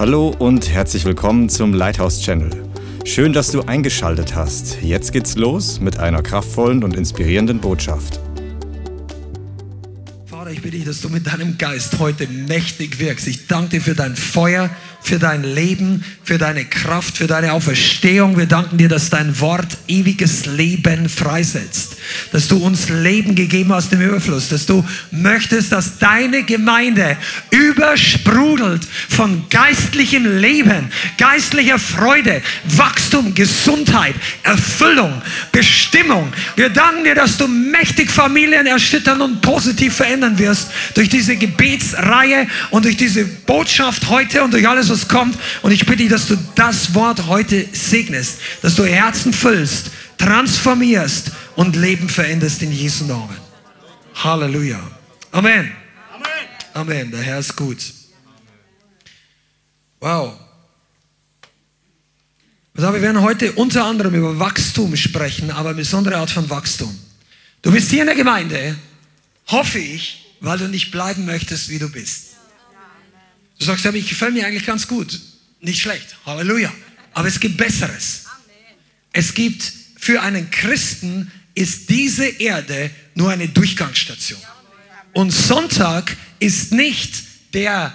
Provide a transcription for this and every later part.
Hallo und herzlich willkommen zum Lighthouse Channel. Schön, dass du eingeschaltet hast. Jetzt geht's los mit einer kraftvollen und inspirierenden Botschaft. Vater, ich bitte dich, dass du mit deinem Geist heute mächtig wirkst. Ich danke dir für dein Feuer, für dein Leben, für deine Kraft, für deine Auferstehung. Wir danken dir, dass dein Wort ewiges Leben freisetzt. Dass du uns Leben gegeben hast im Überfluss. Dass du möchtest, dass deine Gemeinde übersprudelt von geistlichem Leben, geistlicher Freude, Wachstum, Gesundheit, Erfüllung, Bestimmung. Wir danken dir, dass du mächtig Familien erschüttern und positiv verändern wirst durch diese Gebetsreihe und durch diese Botschaft heute und durch alles, was kommt. Und ich bitte dich, dass du das Wort heute segnest, dass du Herzen füllst, transformierst und Leben veränderst in Jesu Namen. Halleluja. Amen. Amen. Der Herr ist gut. Wow. Also wir werden heute unter anderem über Wachstum sprechen, aber eine besondere Art von Wachstum. Du bist hier in der Gemeinde, hoffe ich, weil du nicht bleiben möchtest, wie du bist. Du sagst, aber ich gefällt mir eigentlich ganz gut. Nicht schlecht. Halleluja. Aber es gibt Besseres. Es gibt für einen Christen ist diese Erde nur eine Durchgangsstation. Und Sonntag ist nicht der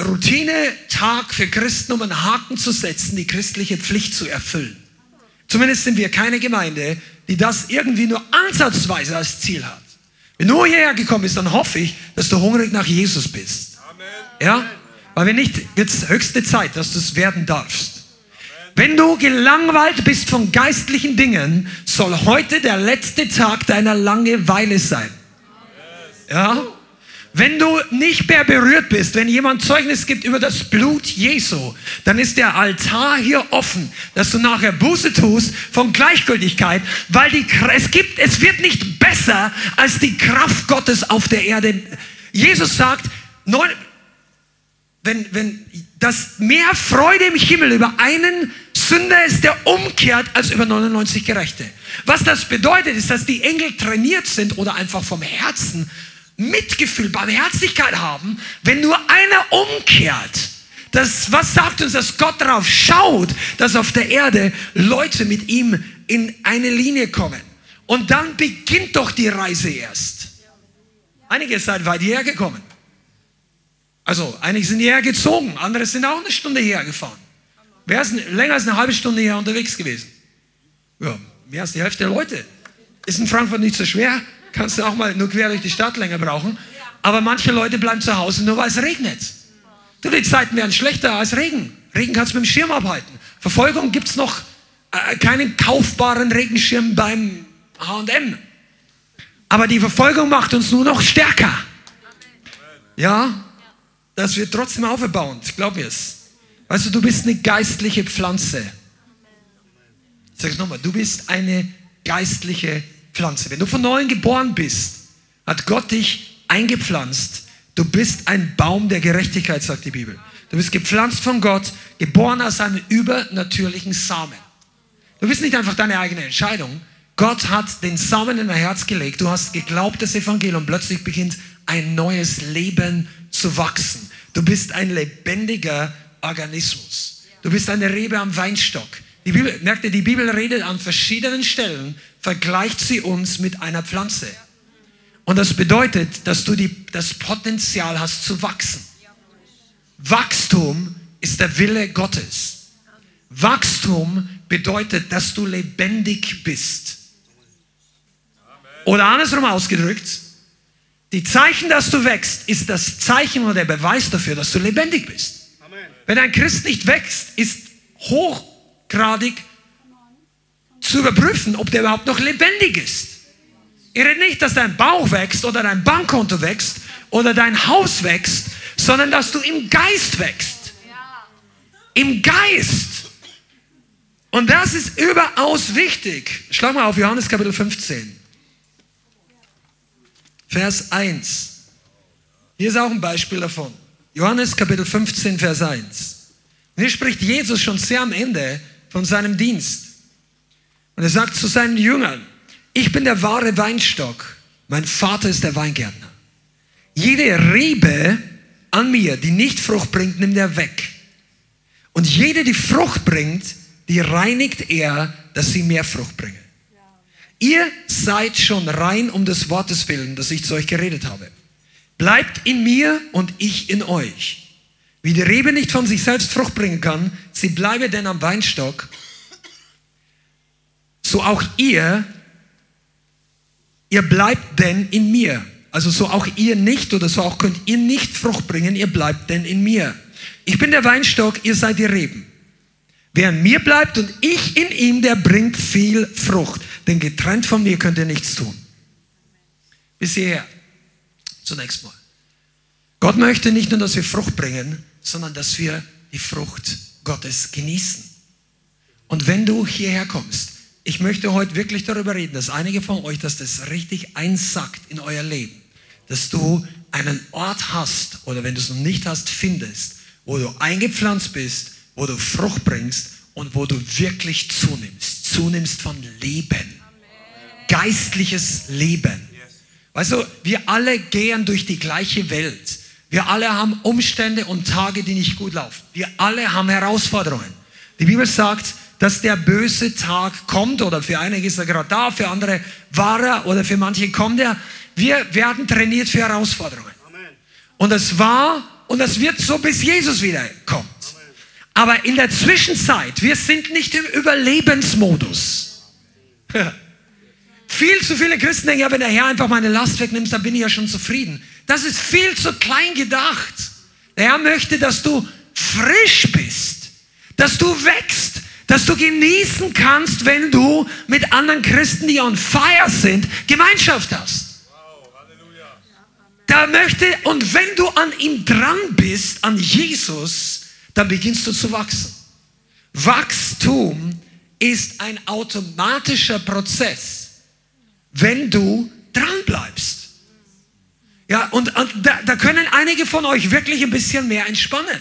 Routinetag für Christen, um einen Haken zu setzen, die christliche Pflicht zu erfüllen. Zumindest sind wir keine Gemeinde, die das irgendwie nur ansatzweise als Ziel hat. Wenn du hierher gekommen bist, dann hoffe ich, dass du hungrig nach Jesus bist. Ja? Weil wenn nicht, es höchste Zeit, dass du es werden darfst. Wenn du gelangweilt bist von geistlichen Dingen, soll heute der letzte Tag deiner Langeweile sein. Ja? Wenn du nicht mehr berührt bist, wenn jemand Zeugnis gibt über das Blut Jesu, dann ist der Altar hier offen, dass du nachher Buße tust von Gleichgültigkeit, weil die, es gibt, es wird nicht besser als die Kraft Gottes auf der Erde. Jesus sagt, wenn, wenn das mehr Freude im Himmel über einen Sünder ist, der umkehrt, als über 99 Gerechte. Was das bedeutet, ist, dass die Engel trainiert sind oder einfach vom Herzen Mitgefühl, Barmherzigkeit haben, wenn nur einer umkehrt. Das, was sagt uns, dass Gott darauf schaut, dass auf der Erde Leute mit ihm in eine Linie kommen. Und dann beginnt doch die Reise erst. Einige seid weit hierher gekommen. Also, einige sind hierher gezogen, andere sind auch eine Stunde hierher gefahren. Wer ist länger als eine halbe Stunde hier unterwegs gewesen? Ja, mehr als die Hälfte der Leute. Ist in Frankfurt nicht so schwer, kannst du auch mal nur quer durch die Stadt länger brauchen. Aber manche Leute bleiben zu Hause nur weil es regnet. Du, die Zeiten werden schlechter als Regen. Regen kannst du mit dem Schirm abhalten. Verfolgung gibt es noch äh, keinen kaufbaren Regenschirm beim HM. Aber die Verfolgung macht uns nur noch stärker. Ja, das wird trotzdem aufbauend, glaub mir es. Weißt du, du bist eine geistliche Pflanze. Ich sage es nochmal, du bist eine geistliche Pflanze. Wenn du von neuem geboren bist, hat Gott dich eingepflanzt. Du bist ein Baum der Gerechtigkeit, sagt die Bibel. Du bist gepflanzt von Gott, geboren aus einem übernatürlichen Samen. Du bist nicht einfach deine eigene Entscheidung. Gott hat den Samen in dein Herz gelegt. Du hast geglaubt, das Evangelium. Plötzlich beginnt ein neues Leben zu wachsen. Du bist ein lebendiger Organismus. Du bist eine Rebe am Weinstock. Die Bibel, merkt ihr, die Bibel redet an verschiedenen Stellen, vergleicht sie uns mit einer Pflanze. Und das bedeutet, dass du die, das Potenzial hast zu wachsen. Wachstum ist der Wille Gottes. Wachstum bedeutet, dass du lebendig bist. Oder andersrum ausgedrückt, die Zeichen, dass du wächst, ist das Zeichen oder der Beweis dafür, dass du lebendig bist. Amen. Wenn ein Christ nicht wächst, ist hochgradig zu überprüfen, ob der überhaupt noch lebendig ist. Ich rede nicht, dass dein Bauch wächst oder dein Bankkonto wächst oder dein Haus wächst, sondern dass du im Geist wächst. Im Geist. Und das ist überaus wichtig. Schlag mal auf Johannes Kapitel 15. Vers 1. Hier ist auch ein Beispiel davon. Johannes Kapitel 15, Vers 1. Und hier spricht Jesus schon sehr am Ende von seinem Dienst. Und er sagt zu seinen Jüngern, ich bin der wahre Weinstock, mein Vater ist der Weingärtner. Jede Rebe, an mir, die nicht Frucht bringt, nimmt er weg. Und jede, die Frucht bringt, die reinigt er, dass sie mehr Frucht bringe. Ihr seid schon rein um des Wortes willen, das ich zu euch geredet habe. Bleibt in mir und ich in euch. Wie die Rebe nicht von sich selbst Frucht bringen kann, sie bleibe denn am Weinstock, so auch ihr, ihr bleibt denn in mir. Also so auch ihr nicht oder so auch könnt ihr nicht Frucht bringen, ihr bleibt denn in mir. Ich bin der Weinstock, ihr seid die Reben. Wer in mir bleibt und ich in ihm, der bringt viel Frucht. Denn getrennt von mir könnt ihr nichts tun. Bis hierher. Zunächst mal. Gott möchte nicht nur, dass wir Frucht bringen, sondern dass wir die Frucht Gottes genießen. Und wenn du hierher kommst, ich möchte heute wirklich darüber reden, dass einige von euch, dass das richtig einsackt in euer Leben, dass du einen Ort hast oder wenn du es noch nicht hast, findest, wo du eingepflanzt bist, wo du Frucht bringst und wo du wirklich zunimmst, zunimmst von Leben, geistliches Leben. Weißt du, wir alle gehen durch die gleiche Welt. Wir alle haben Umstände und Tage, die nicht gut laufen. Wir alle haben Herausforderungen. Die Bibel sagt, dass der böse Tag kommt oder für einige ist er gerade da, für andere war er oder für manche kommt er. Wir werden trainiert für Herausforderungen. Und es war und es wird so, bis Jesus wiederkommt. Aber in der Zwischenzeit, wir sind nicht im Überlebensmodus. viel zu viele Christen denken, ja, wenn der Herr einfach meine Last wegnimmt, dann bin ich ja schon zufrieden. Das ist viel zu klein gedacht. Der Herr möchte, dass du frisch bist, dass du wächst, dass du genießen kannst, wenn du mit anderen Christen, die on fire sind, Gemeinschaft hast. Da möchte, und wenn du an ihm dran bist, an Jesus, dann beginnst du zu wachsen. Wachstum ist ein automatischer Prozess, wenn du dran bleibst. Ja, und, und da, da können einige von euch wirklich ein bisschen mehr entspannen.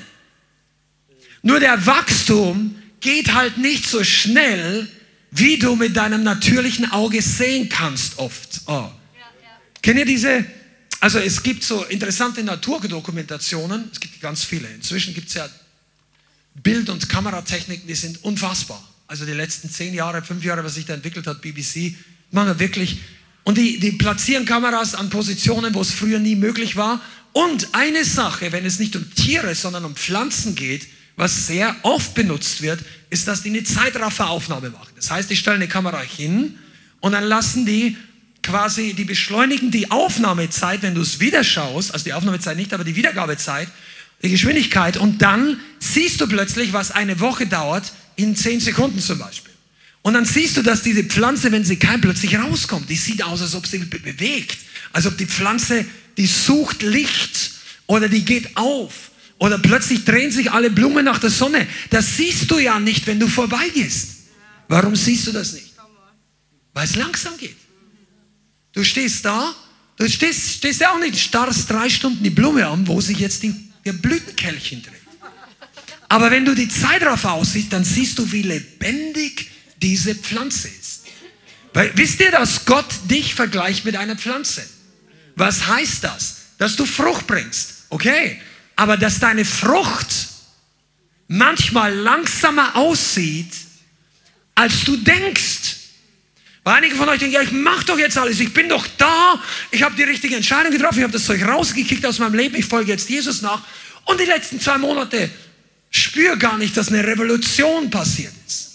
Nur der Wachstum geht halt nicht so schnell, wie du mit deinem natürlichen Auge sehen kannst oft. Oh. Ja, ja. Kennt ihr diese, also es gibt so interessante Naturdokumentationen, es gibt ganz viele. Inzwischen gibt es ja Bild- und Kameratechniken, die sind unfassbar. Also die letzten zehn Jahre, fünf Jahre, was sich da entwickelt hat, BBC, machen wir wirklich. Und die, die platzieren Kameras an Positionen, wo es früher nie möglich war. Und eine Sache, wenn es nicht um Tiere, sondern um Pflanzen geht, was sehr oft benutzt wird, ist, dass die eine Zeitrafferaufnahme machen. Das heißt, die stellen eine Kamera hin und dann lassen die quasi, die beschleunigen die Aufnahmezeit, wenn du es wieder schaust, also die Aufnahmezeit nicht, aber die Wiedergabezeit, die Geschwindigkeit und dann siehst du plötzlich, was eine Woche dauert, in zehn Sekunden zum Beispiel. Und dann siehst du, dass diese Pflanze, wenn sie kein plötzlich rauskommt, die sieht aus, als ob sie bewegt. Als ob die Pflanze, die sucht Licht oder die geht auf. Oder plötzlich drehen sich alle Blumen nach der Sonne. Das siehst du ja nicht, wenn du vorbeigehst. Warum siehst du das nicht? Weil es langsam geht. Du stehst da, du stehst, stehst ja auch nicht, starrst drei Stunden die Blume an, wo sich jetzt die, der Blütenkelchchen dreht. Aber wenn du die Zeit darauf aussiehst, dann siehst du, wie lebendig diese Pflanze ist. Weil, wisst ihr, dass Gott dich vergleicht mit einer Pflanze? Was heißt das? Dass du Frucht bringst. Okay, aber dass deine Frucht manchmal langsamer aussieht, als du denkst. Weil einige von euch denken, ja, ich mache doch jetzt alles, ich bin doch da, ich habe die richtige Entscheidung getroffen, ich habe das Zeug rausgekickt aus meinem Leben, ich folge jetzt Jesus nach. Und die letzten zwei Monate spüre gar nicht, dass eine Revolution passiert ist.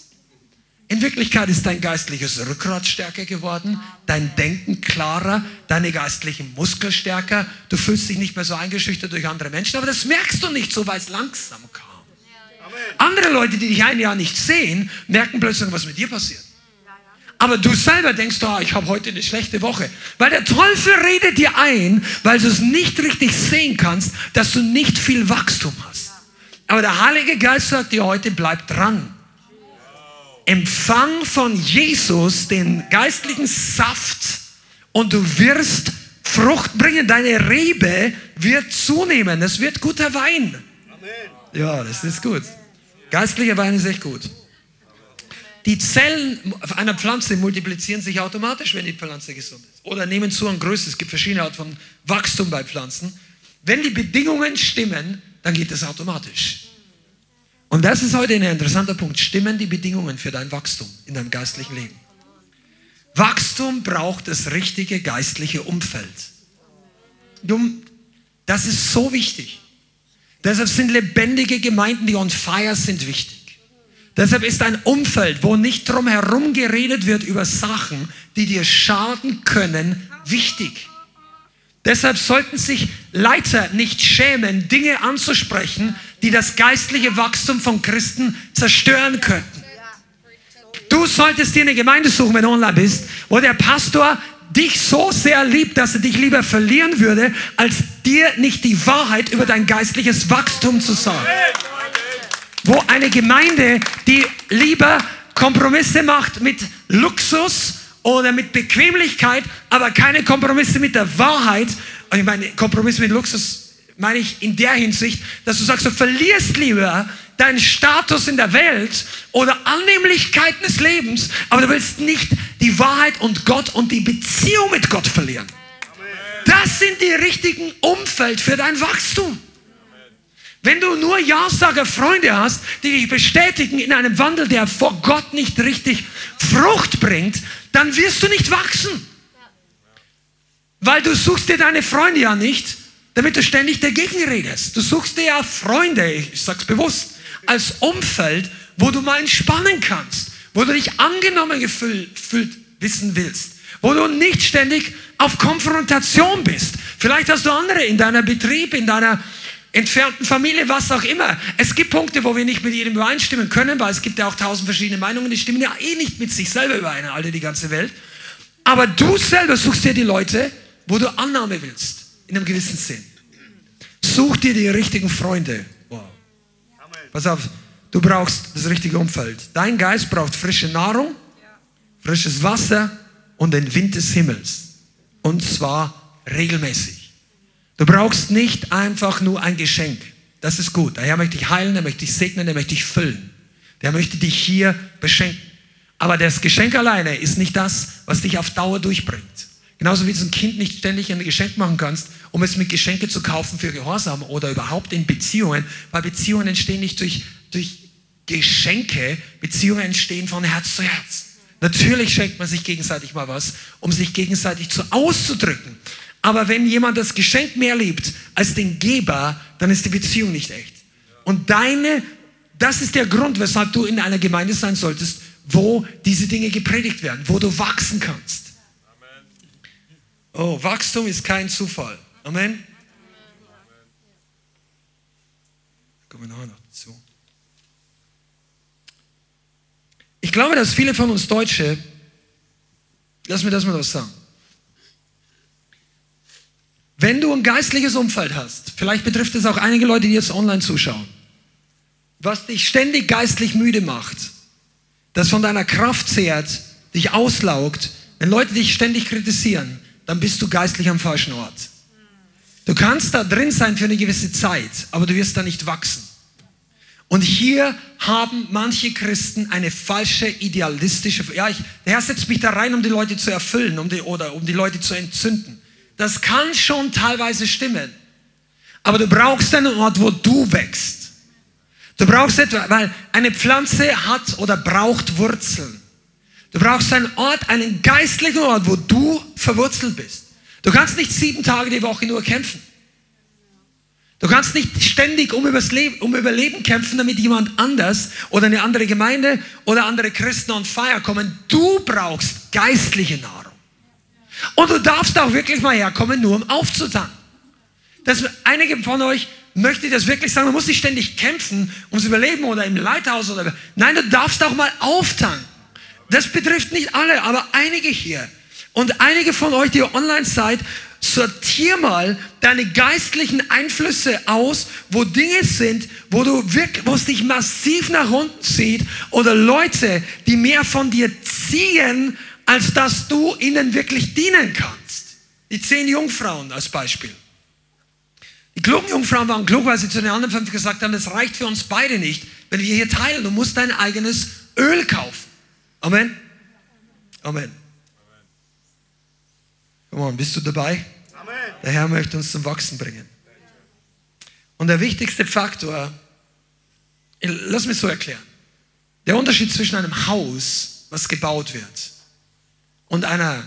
In Wirklichkeit ist dein geistliches Rückgrat stärker geworden, dein Denken klarer, deine geistlichen Muskeln stärker. Du fühlst dich nicht mehr so eingeschüchtert durch andere Menschen, aber das merkst du nicht so, weil es langsam kam. Andere Leute, die dich ein Jahr nicht sehen, merken plötzlich, was mit dir passiert. Aber du selber denkst, oh, ich habe heute eine schlechte Woche. Weil der Teufel redet dir ein, weil du es nicht richtig sehen kannst, dass du nicht viel Wachstum hast. Aber der Heilige Geist sagt dir heute, bleib dran. Empfang von Jesus den geistlichen Saft und du wirst Frucht bringen. Deine Rebe wird zunehmen. Es wird guter Wein. Amen. Ja, das ist gut. Geistlicher Wein ist echt gut. Die Zellen einer Pflanze multiplizieren sich automatisch, wenn die Pflanze gesund ist. Oder nehmen zu an Größe. Es gibt verschiedene Arten von Wachstum bei Pflanzen. Wenn die Bedingungen stimmen, dann geht das automatisch. Und das ist heute ein interessanter Punkt. Stimmen die Bedingungen für dein Wachstum in deinem geistlichen Leben? Wachstum braucht das richtige geistliche Umfeld. Das ist so wichtig. Deshalb sind lebendige Gemeinden, die on fire sind, wichtig. Deshalb ist ein Umfeld, wo nicht drum herum geredet wird über Sachen, die dir schaden können, wichtig. Deshalb sollten sich Leiter nicht schämen, Dinge anzusprechen, die das geistliche Wachstum von Christen zerstören könnten. Du solltest dir eine Gemeinde suchen, wenn du online bist, wo der Pastor dich so sehr liebt, dass er dich lieber verlieren würde, als dir nicht die Wahrheit über dein geistliches Wachstum zu sagen. Wo eine Gemeinde, die lieber Kompromisse macht mit Luxus oder mit Bequemlichkeit, aber keine Kompromisse mit der Wahrheit. Und ich meine, Kompromisse mit Luxus meine ich in der Hinsicht, dass du sagst, du verlierst lieber deinen Status in der Welt oder Annehmlichkeiten des Lebens, aber du willst nicht die Wahrheit und Gott und die Beziehung mit Gott verlieren. Das sind die richtigen Umfeld für dein Wachstum. Wenn du nur Ja-Sager Freunde hast, die dich bestätigen in einem Wandel, der vor Gott nicht richtig Frucht bringt, dann wirst du nicht wachsen. Weil du suchst dir deine Freunde ja nicht, damit du ständig dagegen redest. Du suchst dir ja Freunde, ich sag's bewusst, als Umfeld, wo du mal entspannen kannst, wo du dich angenommen gefühlt wissen willst, wo du nicht ständig auf Konfrontation bist. Vielleicht hast du andere in deiner Betrieb, in deiner entfernten Familie, was auch immer. Es gibt Punkte, wo wir nicht mit jedem übereinstimmen können, weil es gibt ja auch tausend verschiedene Meinungen, die stimmen ja eh nicht mit sich selber überein, alle die ganze Welt. Aber du selber suchst dir die Leute, wo du Annahme willst in einem gewissen Sinn. Such dir die richtigen Freunde. Wow. Pass auf, du brauchst das richtige Umfeld. Dein Geist braucht frische Nahrung, frisches Wasser und den Wind des Himmels. Und zwar regelmäßig. Du brauchst nicht einfach nur ein Geschenk. Das ist gut. Der Herr möchte dich heilen, er möchte dich segnen, er möchte dich füllen. Der möchte dich hier beschenken. Aber das Geschenk alleine ist nicht das, was dich auf Dauer durchbringt. Genauso wie du ein Kind nicht ständig ein Geschenk machen kannst, um es mit Geschenke zu kaufen für Gehorsam oder überhaupt in Beziehungen, weil Beziehungen entstehen nicht durch, durch Geschenke, Beziehungen entstehen von Herz zu Herz. Natürlich schenkt man sich gegenseitig mal was, um sich gegenseitig zu auszudrücken. Aber wenn jemand das Geschenk mehr liebt als den Geber, dann ist die Beziehung nicht echt. Und deine, das ist der Grund, weshalb du in einer Gemeinde sein solltest, wo diese Dinge gepredigt werden, wo du wachsen kannst. Oh, Wachstum ist kein Zufall. Amen. Kommen wir noch dazu. Ich glaube, dass viele von uns Deutsche, lass mir das mal was sagen. Wenn du ein geistliches Umfeld hast, vielleicht betrifft es auch einige Leute, die jetzt online zuschauen, was dich ständig geistlich müde macht, das von deiner Kraft zehrt, dich auslaugt, wenn Leute dich ständig kritisieren, dann bist du geistlich am falschen Ort. Du kannst da drin sein für eine gewisse Zeit, aber du wirst da nicht wachsen. Und hier haben manche Christen eine falsche idealistische, ja, ich, der Herr setzt mich da rein, um die Leute zu erfüllen um die, oder um die Leute zu entzünden. Das kann schon teilweise stimmen. Aber du brauchst einen Ort, wo du wächst. Du brauchst etwas, weil eine Pflanze hat oder braucht Wurzeln. Du brauchst einen Ort, einen geistlichen Ort, wo du verwurzelt bist. Du kannst nicht sieben Tage die Woche nur kämpfen. Du kannst nicht ständig um, Leben, um Überleben kämpfen, damit jemand anders oder eine andere Gemeinde oder andere Christen on fire kommen. Du brauchst geistliche Nahrung. Und du darfst auch wirklich mal herkommen, nur um aufzutanken. Das, einige von euch möchte das wirklich sagen, man muss nicht ständig kämpfen ums Überleben oder im Leithaus oder. Nein, du darfst auch mal auftanken. Das betrifft nicht alle, aber einige hier. Und einige von euch, die ihr online seid, sortier mal deine geistlichen Einflüsse aus, wo Dinge sind, wo du wirklich, wo es dich massiv nach unten zieht oder Leute, die mehr von dir ziehen, als dass du ihnen wirklich dienen kannst. Die zehn Jungfrauen als Beispiel. Die klugen Jungfrauen waren klug, weil sie zu den anderen fünf gesagt haben, das reicht für uns beide nicht, wenn wir hier teilen. Du musst dein eigenes Öl kaufen. Amen. Amen. Come on, bist du dabei? Amen. Der Herr möchte uns zum Wachsen bringen. Und der wichtigste Faktor, lass mich so erklären. Der Unterschied zwischen einem Haus, was gebaut wird, und einer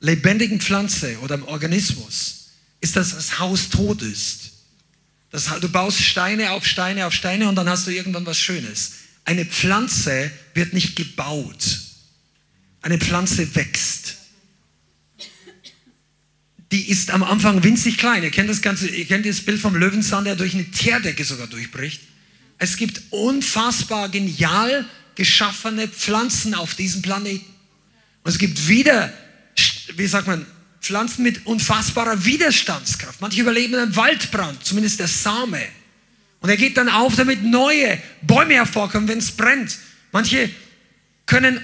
lebendigen Pflanze oder einem Organismus, ist, dass das Haus tot ist. Das, du baust Steine auf Steine auf Steine und dann hast du irgendwann was Schönes. Eine Pflanze wird nicht gebaut. Eine Pflanze wächst. Die ist am Anfang winzig klein. Ihr kennt das ganze, ihr kennt das Bild vom Löwenzahn, der durch eine Teerdecke sogar durchbricht. Es gibt unfassbar genial geschaffene Pflanzen auf diesem Planeten. Und es gibt wieder, wie sagt man, Pflanzen mit unfassbarer Widerstandskraft. Manche überleben einen Waldbrand, zumindest der Same. Und er geht dann auf, damit neue Bäume hervorkommen, wenn es brennt. Manche können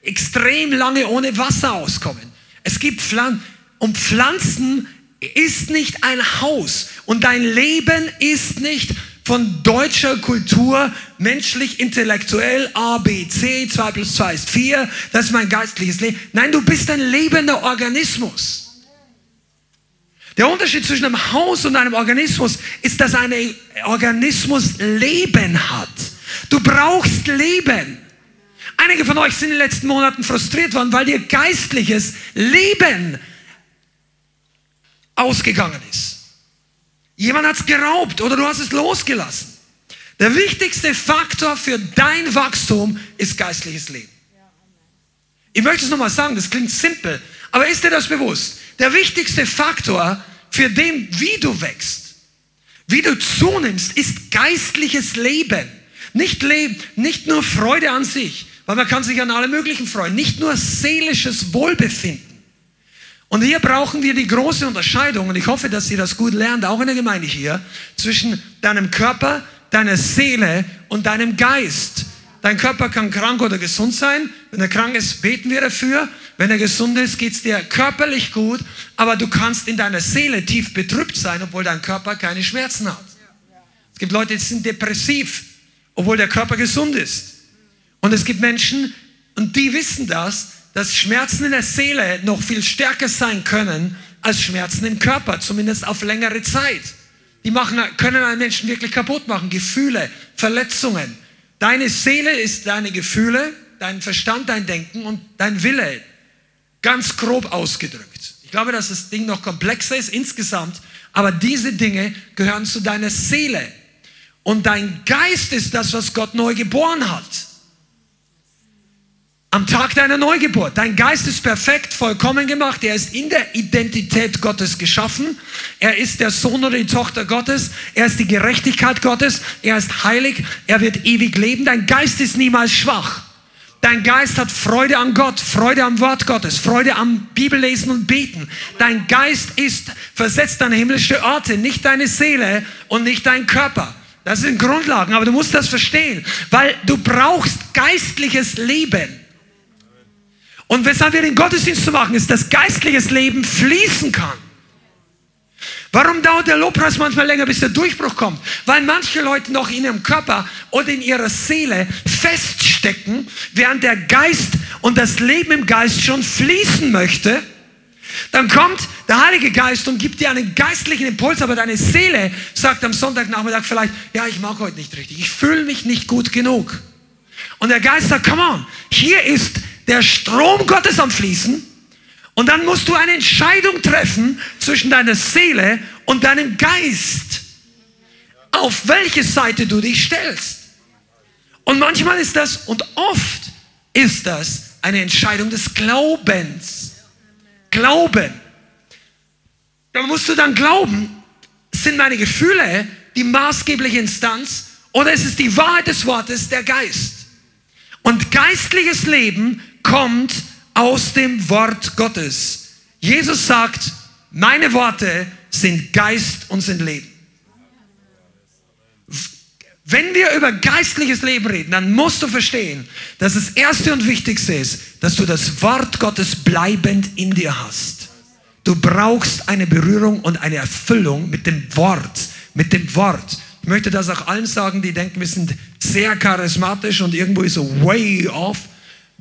extrem lange ohne Wasser auskommen. Es gibt Pflanzen, und Pflanzen ist nicht ein Haus. Und dein Leben ist nicht von deutscher Kultur, menschlich, intellektuell, A, B, C, 2 plus 2 ist 4, das ist mein geistliches Leben. Nein, du bist ein lebender Organismus. Der Unterschied zwischen einem Haus und einem Organismus ist, dass ein Organismus Leben hat. Du brauchst Leben. Einige von euch sind in den letzten Monaten frustriert worden, weil ihr geistliches Leben ausgegangen ist. Jemand hat es geraubt oder du hast es losgelassen. Der wichtigste Faktor für dein Wachstum ist geistliches Leben. Ich möchte es nochmal sagen, das klingt simpel, aber ist dir das bewusst? Der wichtigste Faktor für den, wie du wächst, wie du zunimmst, ist geistliches Leben. Nicht, Leben, nicht nur Freude an sich, weil man kann sich an alle möglichen freuen, nicht nur seelisches Wohlbefinden. Und hier brauchen wir die große Unterscheidung, und ich hoffe, dass ihr das gut lernt, auch in der Gemeinde hier, zwischen deinem Körper, deiner Seele und deinem Geist. Dein Körper kann krank oder gesund sein. Wenn er krank ist, beten wir dafür. Wenn er gesund ist, geht es dir körperlich gut, aber du kannst in deiner Seele tief betrübt sein, obwohl dein Körper keine Schmerzen hat. Es gibt Leute, die sind depressiv, obwohl der Körper gesund ist. Und es gibt Menschen, und die wissen das, dass Schmerzen in der Seele noch viel stärker sein können als Schmerzen im Körper, zumindest auf längere Zeit. Die machen, können einen Menschen wirklich kaputt machen. Gefühle, Verletzungen. Deine Seele ist deine Gefühle, dein Verstand, dein Denken und dein Wille. Ganz grob ausgedrückt. Ich glaube, dass das Ding noch komplexer ist insgesamt, aber diese Dinge gehören zu deiner Seele. Und dein Geist ist das, was Gott neu geboren hat. Am Tag deiner Neugeburt. Dein Geist ist perfekt, vollkommen gemacht. Er ist in der Identität Gottes geschaffen. Er ist der Sohn oder die Tochter Gottes. Er ist die Gerechtigkeit Gottes. Er ist heilig. Er wird ewig leben. Dein Geist ist niemals schwach. Dein Geist hat Freude an Gott, Freude am Wort Gottes, Freude am Bibellesen und Beten. Dein Geist ist versetzt an himmlische Orte, nicht deine Seele und nicht dein Körper. Das sind Grundlagen, aber du musst das verstehen, weil du brauchst geistliches Leben. Und weshalb wir den Gottesdienst zu machen, ist, dass geistliches Leben fließen kann. Warum dauert der Lobpreis manchmal länger, bis der Durchbruch kommt? Weil manche Leute noch in ihrem Körper oder in ihrer Seele feststecken, während der Geist und das Leben im Geist schon fließen möchte. Dann kommt der Heilige Geist und gibt dir einen geistlichen Impuls, aber deine Seele sagt am Sonntagnachmittag vielleicht, ja, ich mag heute nicht richtig, ich fühle mich nicht gut genug. Und der Geist sagt, come on, hier ist der Strom Gottes am Fließen. Und dann musst du eine Entscheidung treffen zwischen deiner Seele und deinem Geist, auf welche Seite du dich stellst. Und manchmal ist das, und oft ist das eine Entscheidung des Glaubens. Glauben. Da musst du dann glauben, sind meine Gefühle die maßgebliche Instanz oder ist es die Wahrheit des Wortes, der Geist? Und geistliches Leben kommt aus dem Wort Gottes. Jesus sagt, meine Worte sind Geist und sind Leben. Wenn wir über geistliches Leben reden, dann musst du verstehen, dass das Erste und Wichtigste ist, dass du das Wort Gottes bleibend in dir hast. Du brauchst eine Berührung und eine Erfüllung mit dem Wort, mit dem Wort. Ich möchte das auch allen sagen, die denken, wir sind sehr charismatisch und irgendwo ist so way off.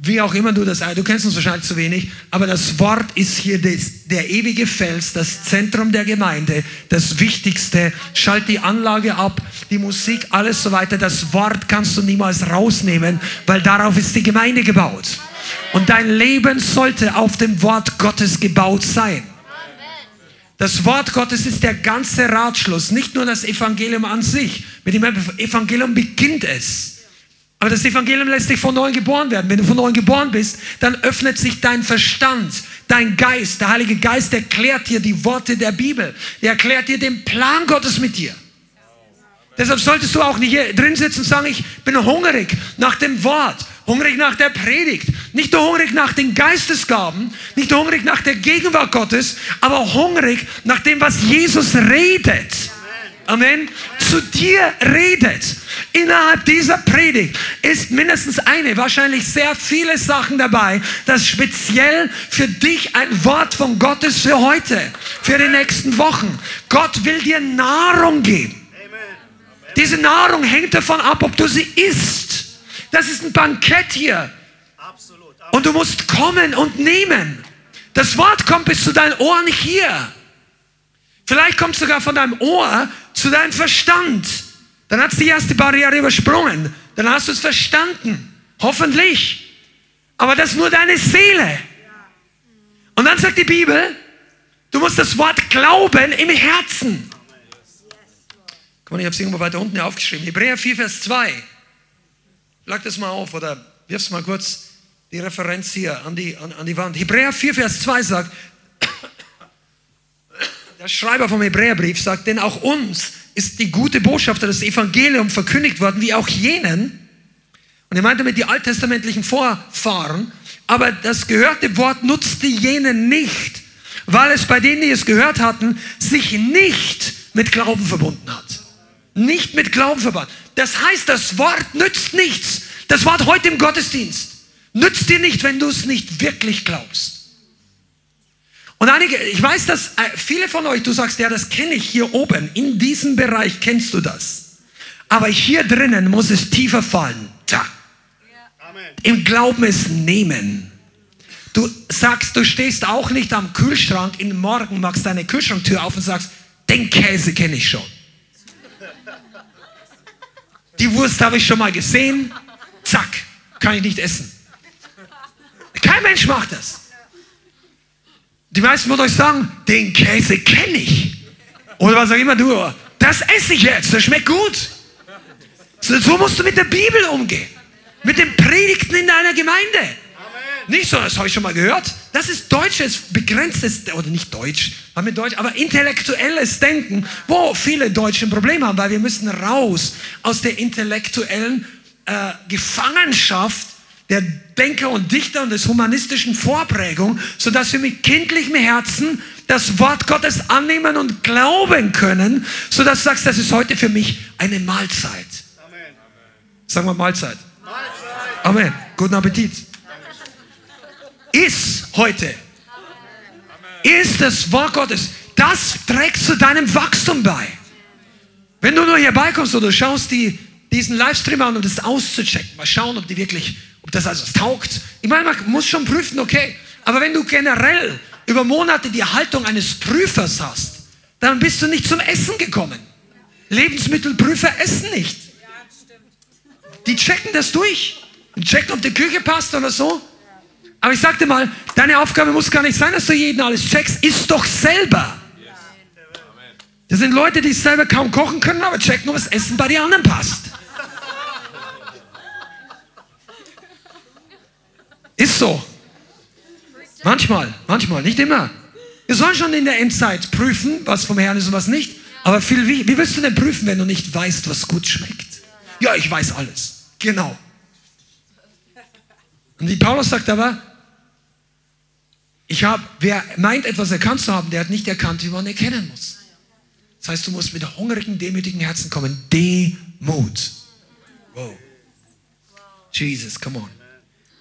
Wie auch immer du das, du kennst uns wahrscheinlich zu wenig, aber das Wort ist hier des, der ewige Fels, das Zentrum der Gemeinde, das Wichtigste. Schalt die Anlage ab, die Musik, alles so weiter. Das Wort kannst du niemals rausnehmen, weil darauf ist die Gemeinde gebaut. Und dein Leben sollte auf dem Wort Gottes gebaut sein. Das Wort Gottes ist der ganze Ratschluss, nicht nur das Evangelium an sich. Mit dem Evangelium beginnt es. Aber das Evangelium lässt dich von neuem geboren werden. Wenn du von neuem geboren bist, dann öffnet sich dein Verstand, dein Geist. Der Heilige Geist erklärt dir die Worte der Bibel. Er erklärt dir den Plan Gottes mit dir. Deshalb solltest du auch nicht hier drin sitzen und sagen, ich bin hungrig nach dem Wort, hungrig nach der Predigt, nicht nur hungrig nach den Geistesgaben, nicht nur hungrig nach der Gegenwart Gottes, aber hungrig nach dem, was Jesus redet. Amen. Zu dir redet. Innerhalb dieser Predigt ist mindestens eine, wahrscheinlich sehr viele Sachen dabei, das speziell für dich ein Wort von Gott ist für heute, für die nächsten Wochen. Gott will dir Nahrung geben. Diese Nahrung hängt davon ab, ob du sie isst. Das ist ein Bankett hier. Und du musst kommen und nehmen. Das Wort kommt bis zu deinen Ohren hier. Vielleicht kommt es sogar von deinem Ohr zu deinem Verstand. Dann hat es die erste Barriere übersprungen. Dann hast du es verstanden. Hoffentlich. Aber das ist nur deine Seele. Und dann sagt die Bibel, du musst das Wort glauben im Herzen. Guck mal, ich habe es irgendwo weiter unten aufgeschrieben. Hebräer 4, Vers 2. Schlag das mal auf oder wirf's mal kurz die Referenz hier an die, an, an die Wand. Hebräer 4, Vers 2 sagt, der Schreiber vom Hebräerbrief sagt, denn auch uns ist die gute Botschaft, das Evangelium verkündigt worden, wie auch jenen. Und er meinte mit die alttestamentlichen Vorfahren, aber das gehörte Wort nutzte jenen nicht, weil es bei denen, die es gehört hatten, sich nicht mit Glauben verbunden hat. Nicht mit Glauben verbunden. Das heißt, das Wort nützt nichts. Das Wort heute im Gottesdienst nützt dir nicht, wenn du es nicht wirklich glaubst. Und einige, ich weiß, dass äh, viele von euch, du sagst, ja, das kenne ich hier oben, in diesem Bereich kennst du das. Aber hier drinnen muss es tiefer fallen. Tja. Im Glauben es nehmen. Du sagst, du stehst auch nicht am Kühlschrank, in Morgen machst deine Kühlschranktür auf und sagst, den Käse kenne ich schon. Die Wurst habe ich schon mal gesehen. Zack, kann ich nicht essen. Kein Mensch macht das. Die meisten von euch sagen, den Käse kenne ich. Oder was auch immer du, das esse ich jetzt, das schmeckt gut. So, so musst du mit der Bibel umgehen. Mit den Predigten in deiner Gemeinde. Amen. Nicht so, das habe ich schon mal gehört. Das ist deutsches, begrenztes, oder nicht deutsch, mit Deutsch, aber intellektuelles Denken, wo viele Deutsche ein Problem haben, weil wir müssen raus aus der intellektuellen äh, Gefangenschaft der Denker und Dichter und des humanistischen Vorprägung, sodass wir mit kindlichem Herzen das Wort Gottes annehmen und glauben können, sodass du sagst, das ist heute für mich eine Mahlzeit. Amen. Sagen wir Mahlzeit. Mahlzeit. Amen. Guten Appetit. Iss heute. Iss das Wort Gottes. Das trägt zu deinem Wachstum bei. Wenn du nur hier beikommst oder schaust die, diesen Livestream an, um das auszuchecken, mal schauen, ob die wirklich ob das also taugt. Ich meine, man muss schon prüfen, okay. Aber wenn du generell über Monate die Haltung eines Prüfers hast, dann bist du nicht zum Essen gekommen. Lebensmittelprüfer essen nicht. Die checken das durch. Die checken, ob die Küche passt oder so. Aber ich sagte mal, deine Aufgabe muss gar nicht sein, dass du jeden alles checkst. Isst doch selber. Das sind Leute, die selber kaum kochen können, aber checken, ob das Essen bei den anderen passt. Ist so. Manchmal, manchmal, nicht immer. Wir sollen schon in der Endzeit prüfen, was vom Herrn ist und was nicht. Aber viel, wie, wie willst du denn prüfen, wenn du nicht weißt, was gut schmeckt? Ja, ich weiß alles. Genau. Und die Paulus sagt aber, ich habe, wer meint etwas erkannt zu haben, der hat nicht erkannt, wie man erkennen muss. Das heißt, du musst mit hungrigen, demütigen Herzen kommen. Demut. Wow. Jesus, come on.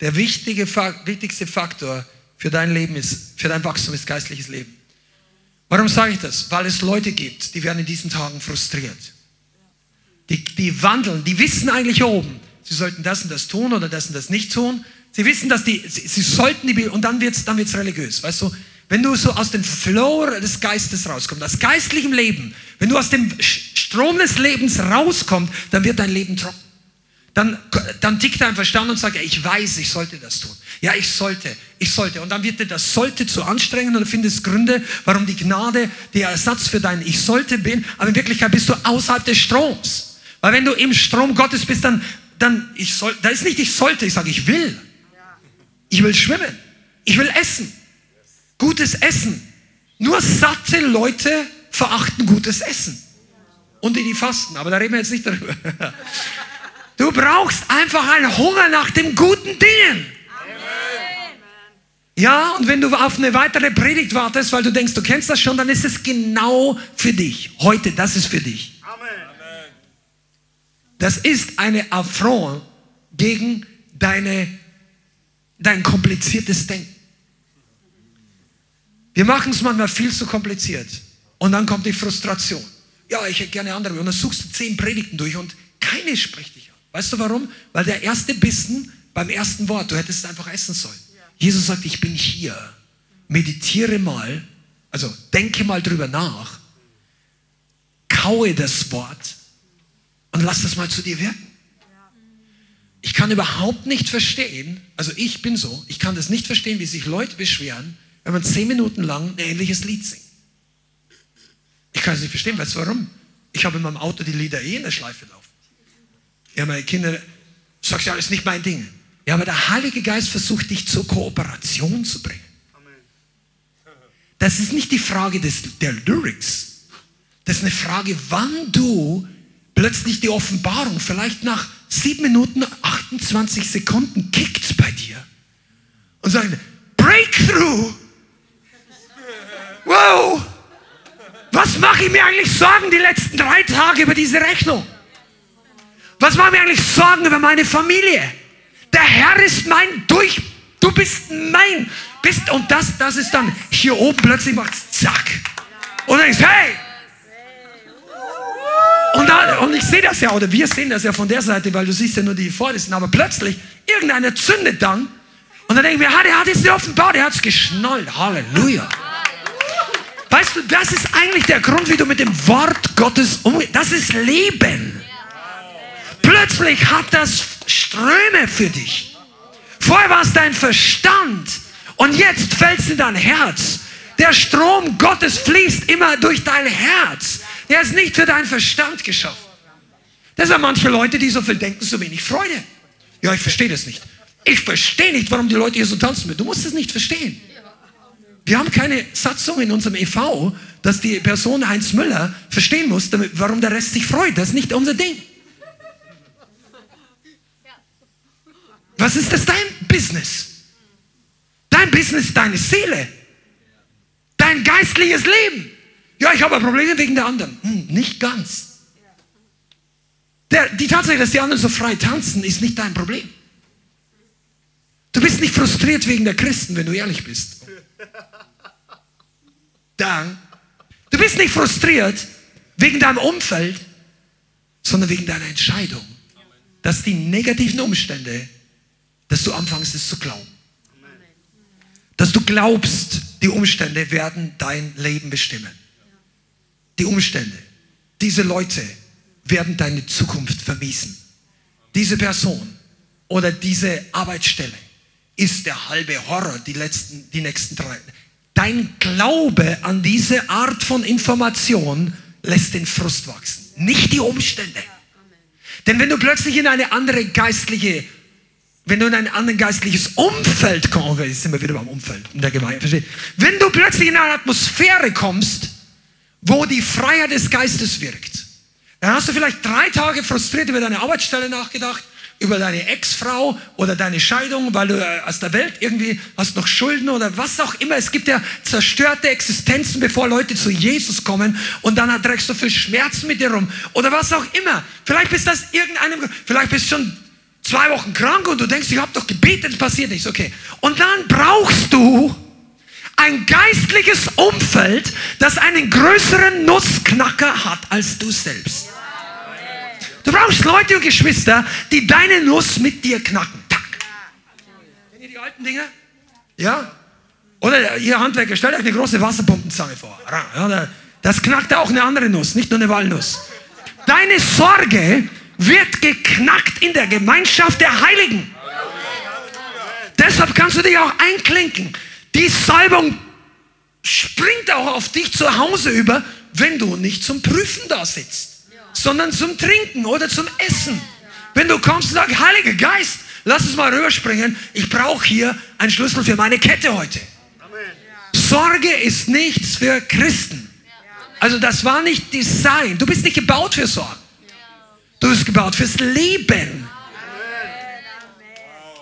Der wichtige, wichtigste Faktor für dein Leben ist, für dein Wachstum ist geistliches Leben. Warum sage ich das? Weil es Leute gibt, die werden in diesen Tagen frustriert. Die, die wandeln, die wissen eigentlich oben, sie sollten das und das tun oder das und das nicht tun. Sie wissen, dass die, sie, sie sollten die und dann wird es dann wird's religiös, weißt du? Wenn du so aus dem Flow des Geistes rauskommst, aus geistlichem Leben, wenn du aus dem Strom des Lebens rauskommst, dann wird dein Leben trocken. Dann, dann tickt dein Verstand und sagt, ja, ich weiß, ich sollte das tun. Ja, ich sollte, ich sollte. Und dann wird dir das sollte zu anstrengend und du findest Gründe, warum die Gnade der Ersatz für dein Ich sollte bin. Aber in Wirklichkeit bist du außerhalb des Stroms. Weil wenn du im Strom Gottes bist, dann, dann ich soll, da ist nicht ich sollte, ich sage, ich will. Ich will schwimmen. Ich will essen gutes Essen. Nur satte Leute verachten gutes Essen. Und die, die fasten, aber da reden wir jetzt nicht darüber. Du brauchst einfach einen Hunger nach den guten Dingen. Ja, und wenn du auf eine weitere Predigt wartest, weil du denkst, du kennst das schon, dann ist es genau für dich. Heute, das ist für dich. Das ist eine Affront gegen deine, dein kompliziertes Denken. Wir machen es manchmal viel zu kompliziert. Und dann kommt die Frustration. Ja, ich hätte gerne andere. Und dann suchst du zehn Predigten durch und keine spricht dich an. Weißt du warum? Weil der erste Bissen beim ersten Wort, du hättest es einfach essen sollen. Jesus sagt, ich bin hier. Meditiere mal, also denke mal drüber nach, kaue das Wort und lass das mal zu dir wirken. Ich kann überhaupt nicht verstehen, also ich bin so, ich kann das nicht verstehen, wie sich Leute beschweren, wenn man zehn Minuten lang ein ähnliches Lied singt. Ich kann es nicht verstehen, weißt du warum? Ich habe in meinem Auto die Lieder eh in der Schleife laufen. Ja, meine Kinder, sagst ja, das ist nicht mein Ding. Ja, aber der Heilige Geist versucht dich zur Kooperation zu bringen. Das ist nicht die Frage des, der Lyrics. Das ist eine Frage, wann du plötzlich die Offenbarung, vielleicht nach 7 Minuten 28 Sekunden, kickt bei dir. Und sagt, Breakthrough! Wow! Was mache ich mir eigentlich Sorgen die letzten drei Tage über diese Rechnung? Was mache ich mir eigentlich Sorgen über meine Familie? Der Herr ist mein Durch. Du bist mein. Bist, und das, das ist dann hier oben plötzlich macht zack. Und dann ist, hey! Und, dann, und ich sehe das ja, oder wir sehen das ja von der Seite, weil du siehst ja nur die Vordersten, aber plötzlich, irgendeiner zündet dann und dann denken wir, der hat jetzt die offenbart, der hat es geschnallt. Halleluja. Weißt du, das ist eigentlich der Grund, wie du mit dem Wort Gottes umgehst. Das ist Leben. Plötzlich hat das Ströme für dich. Vorher war es dein Verstand und jetzt fällt es in dein Herz. Der Strom Gottes fließt immer durch dein Herz. Der ist nicht für deinen Verstand geschaffen. Deshalb manche Leute, die so viel denken, so wenig Freude. Ja, ich verstehe das nicht. Ich verstehe nicht, warum die Leute hier so tanzen. Du musst es nicht verstehen. Wir haben keine Satzung in unserem EV, dass die Person Heinz Müller verstehen muss, damit, warum der Rest sich freut. Das ist nicht unser Ding. Was ist das dein Business? Dein Business ist deine Seele. Dein geistliches Leben. Ja, ich habe Probleme wegen der anderen. Hm, nicht ganz. Der, die Tatsache, dass die anderen so frei tanzen, ist nicht dein Problem. Du bist nicht frustriert wegen der Christen, wenn du ehrlich bist. Dann. Du bist nicht frustriert wegen deinem Umfeld, sondern wegen deiner Entscheidung, dass die negativen Umstände, dass du anfängst es zu glauben. Dass du glaubst, die Umstände werden dein Leben bestimmen. Die Umstände, diese Leute werden deine Zukunft vermiesen. Diese Person oder diese Arbeitsstelle ist der halbe Horror die, letzten, die nächsten drei. Dein Glaube an diese Art von Information lässt den Frust wachsen, nicht die Umstände. Denn wenn du plötzlich in eine andere geistliche, wenn du in ein anderes geistliches Umfeld kommst, jetzt sind wir wieder beim Umfeld in der Gemeinde, versteht? Wenn du plötzlich in eine Atmosphäre kommst, wo die Freiheit des Geistes wirkt, dann hast du vielleicht drei Tage frustriert über deine Arbeitsstelle nachgedacht, über deine Ex-Frau oder deine Scheidung, weil du äh, aus der Welt irgendwie hast noch Schulden oder was auch immer. Es gibt ja zerstörte Existenzen, bevor Leute zu Jesus kommen und dann trägst du viel Schmerzen mit dir rum oder was auch immer. Vielleicht bist das irgendeinem, vielleicht bist du schon zwei Wochen krank und du denkst, ich habe doch gebetet, es passiert nichts. Okay. Und dann brauchst du ein geistliches Umfeld, das einen größeren Nussknacker hat als du selbst. Du brauchst Leute und Geschwister, die deine Nuss mit dir knacken. Tack. alten Dinger? Ja? Oder ihr Handwerker, stellt euch eine große Wasserpumpenzange vor. Das knackt auch eine andere Nuss, nicht nur eine Walnuss. Deine Sorge wird geknackt in der Gemeinschaft der Heiligen. Deshalb kannst du dich auch einklinken. Die Salbung springt auch auf dich zu Hause über, wenn du nicht zum Prüfen da sitzt, sondern zum Trinken oder zum Essen. Wenn du kommst und sagst, Heiliger Geist, lass uns mal rüberspringen, ich brauche hier einen Schlüssel für meine Kette heute. Sorge ist nichts für Christen. Also das war nicht Design. Du bist nicht gebaut für Sorgen. Du bist gebaut fürs Leben.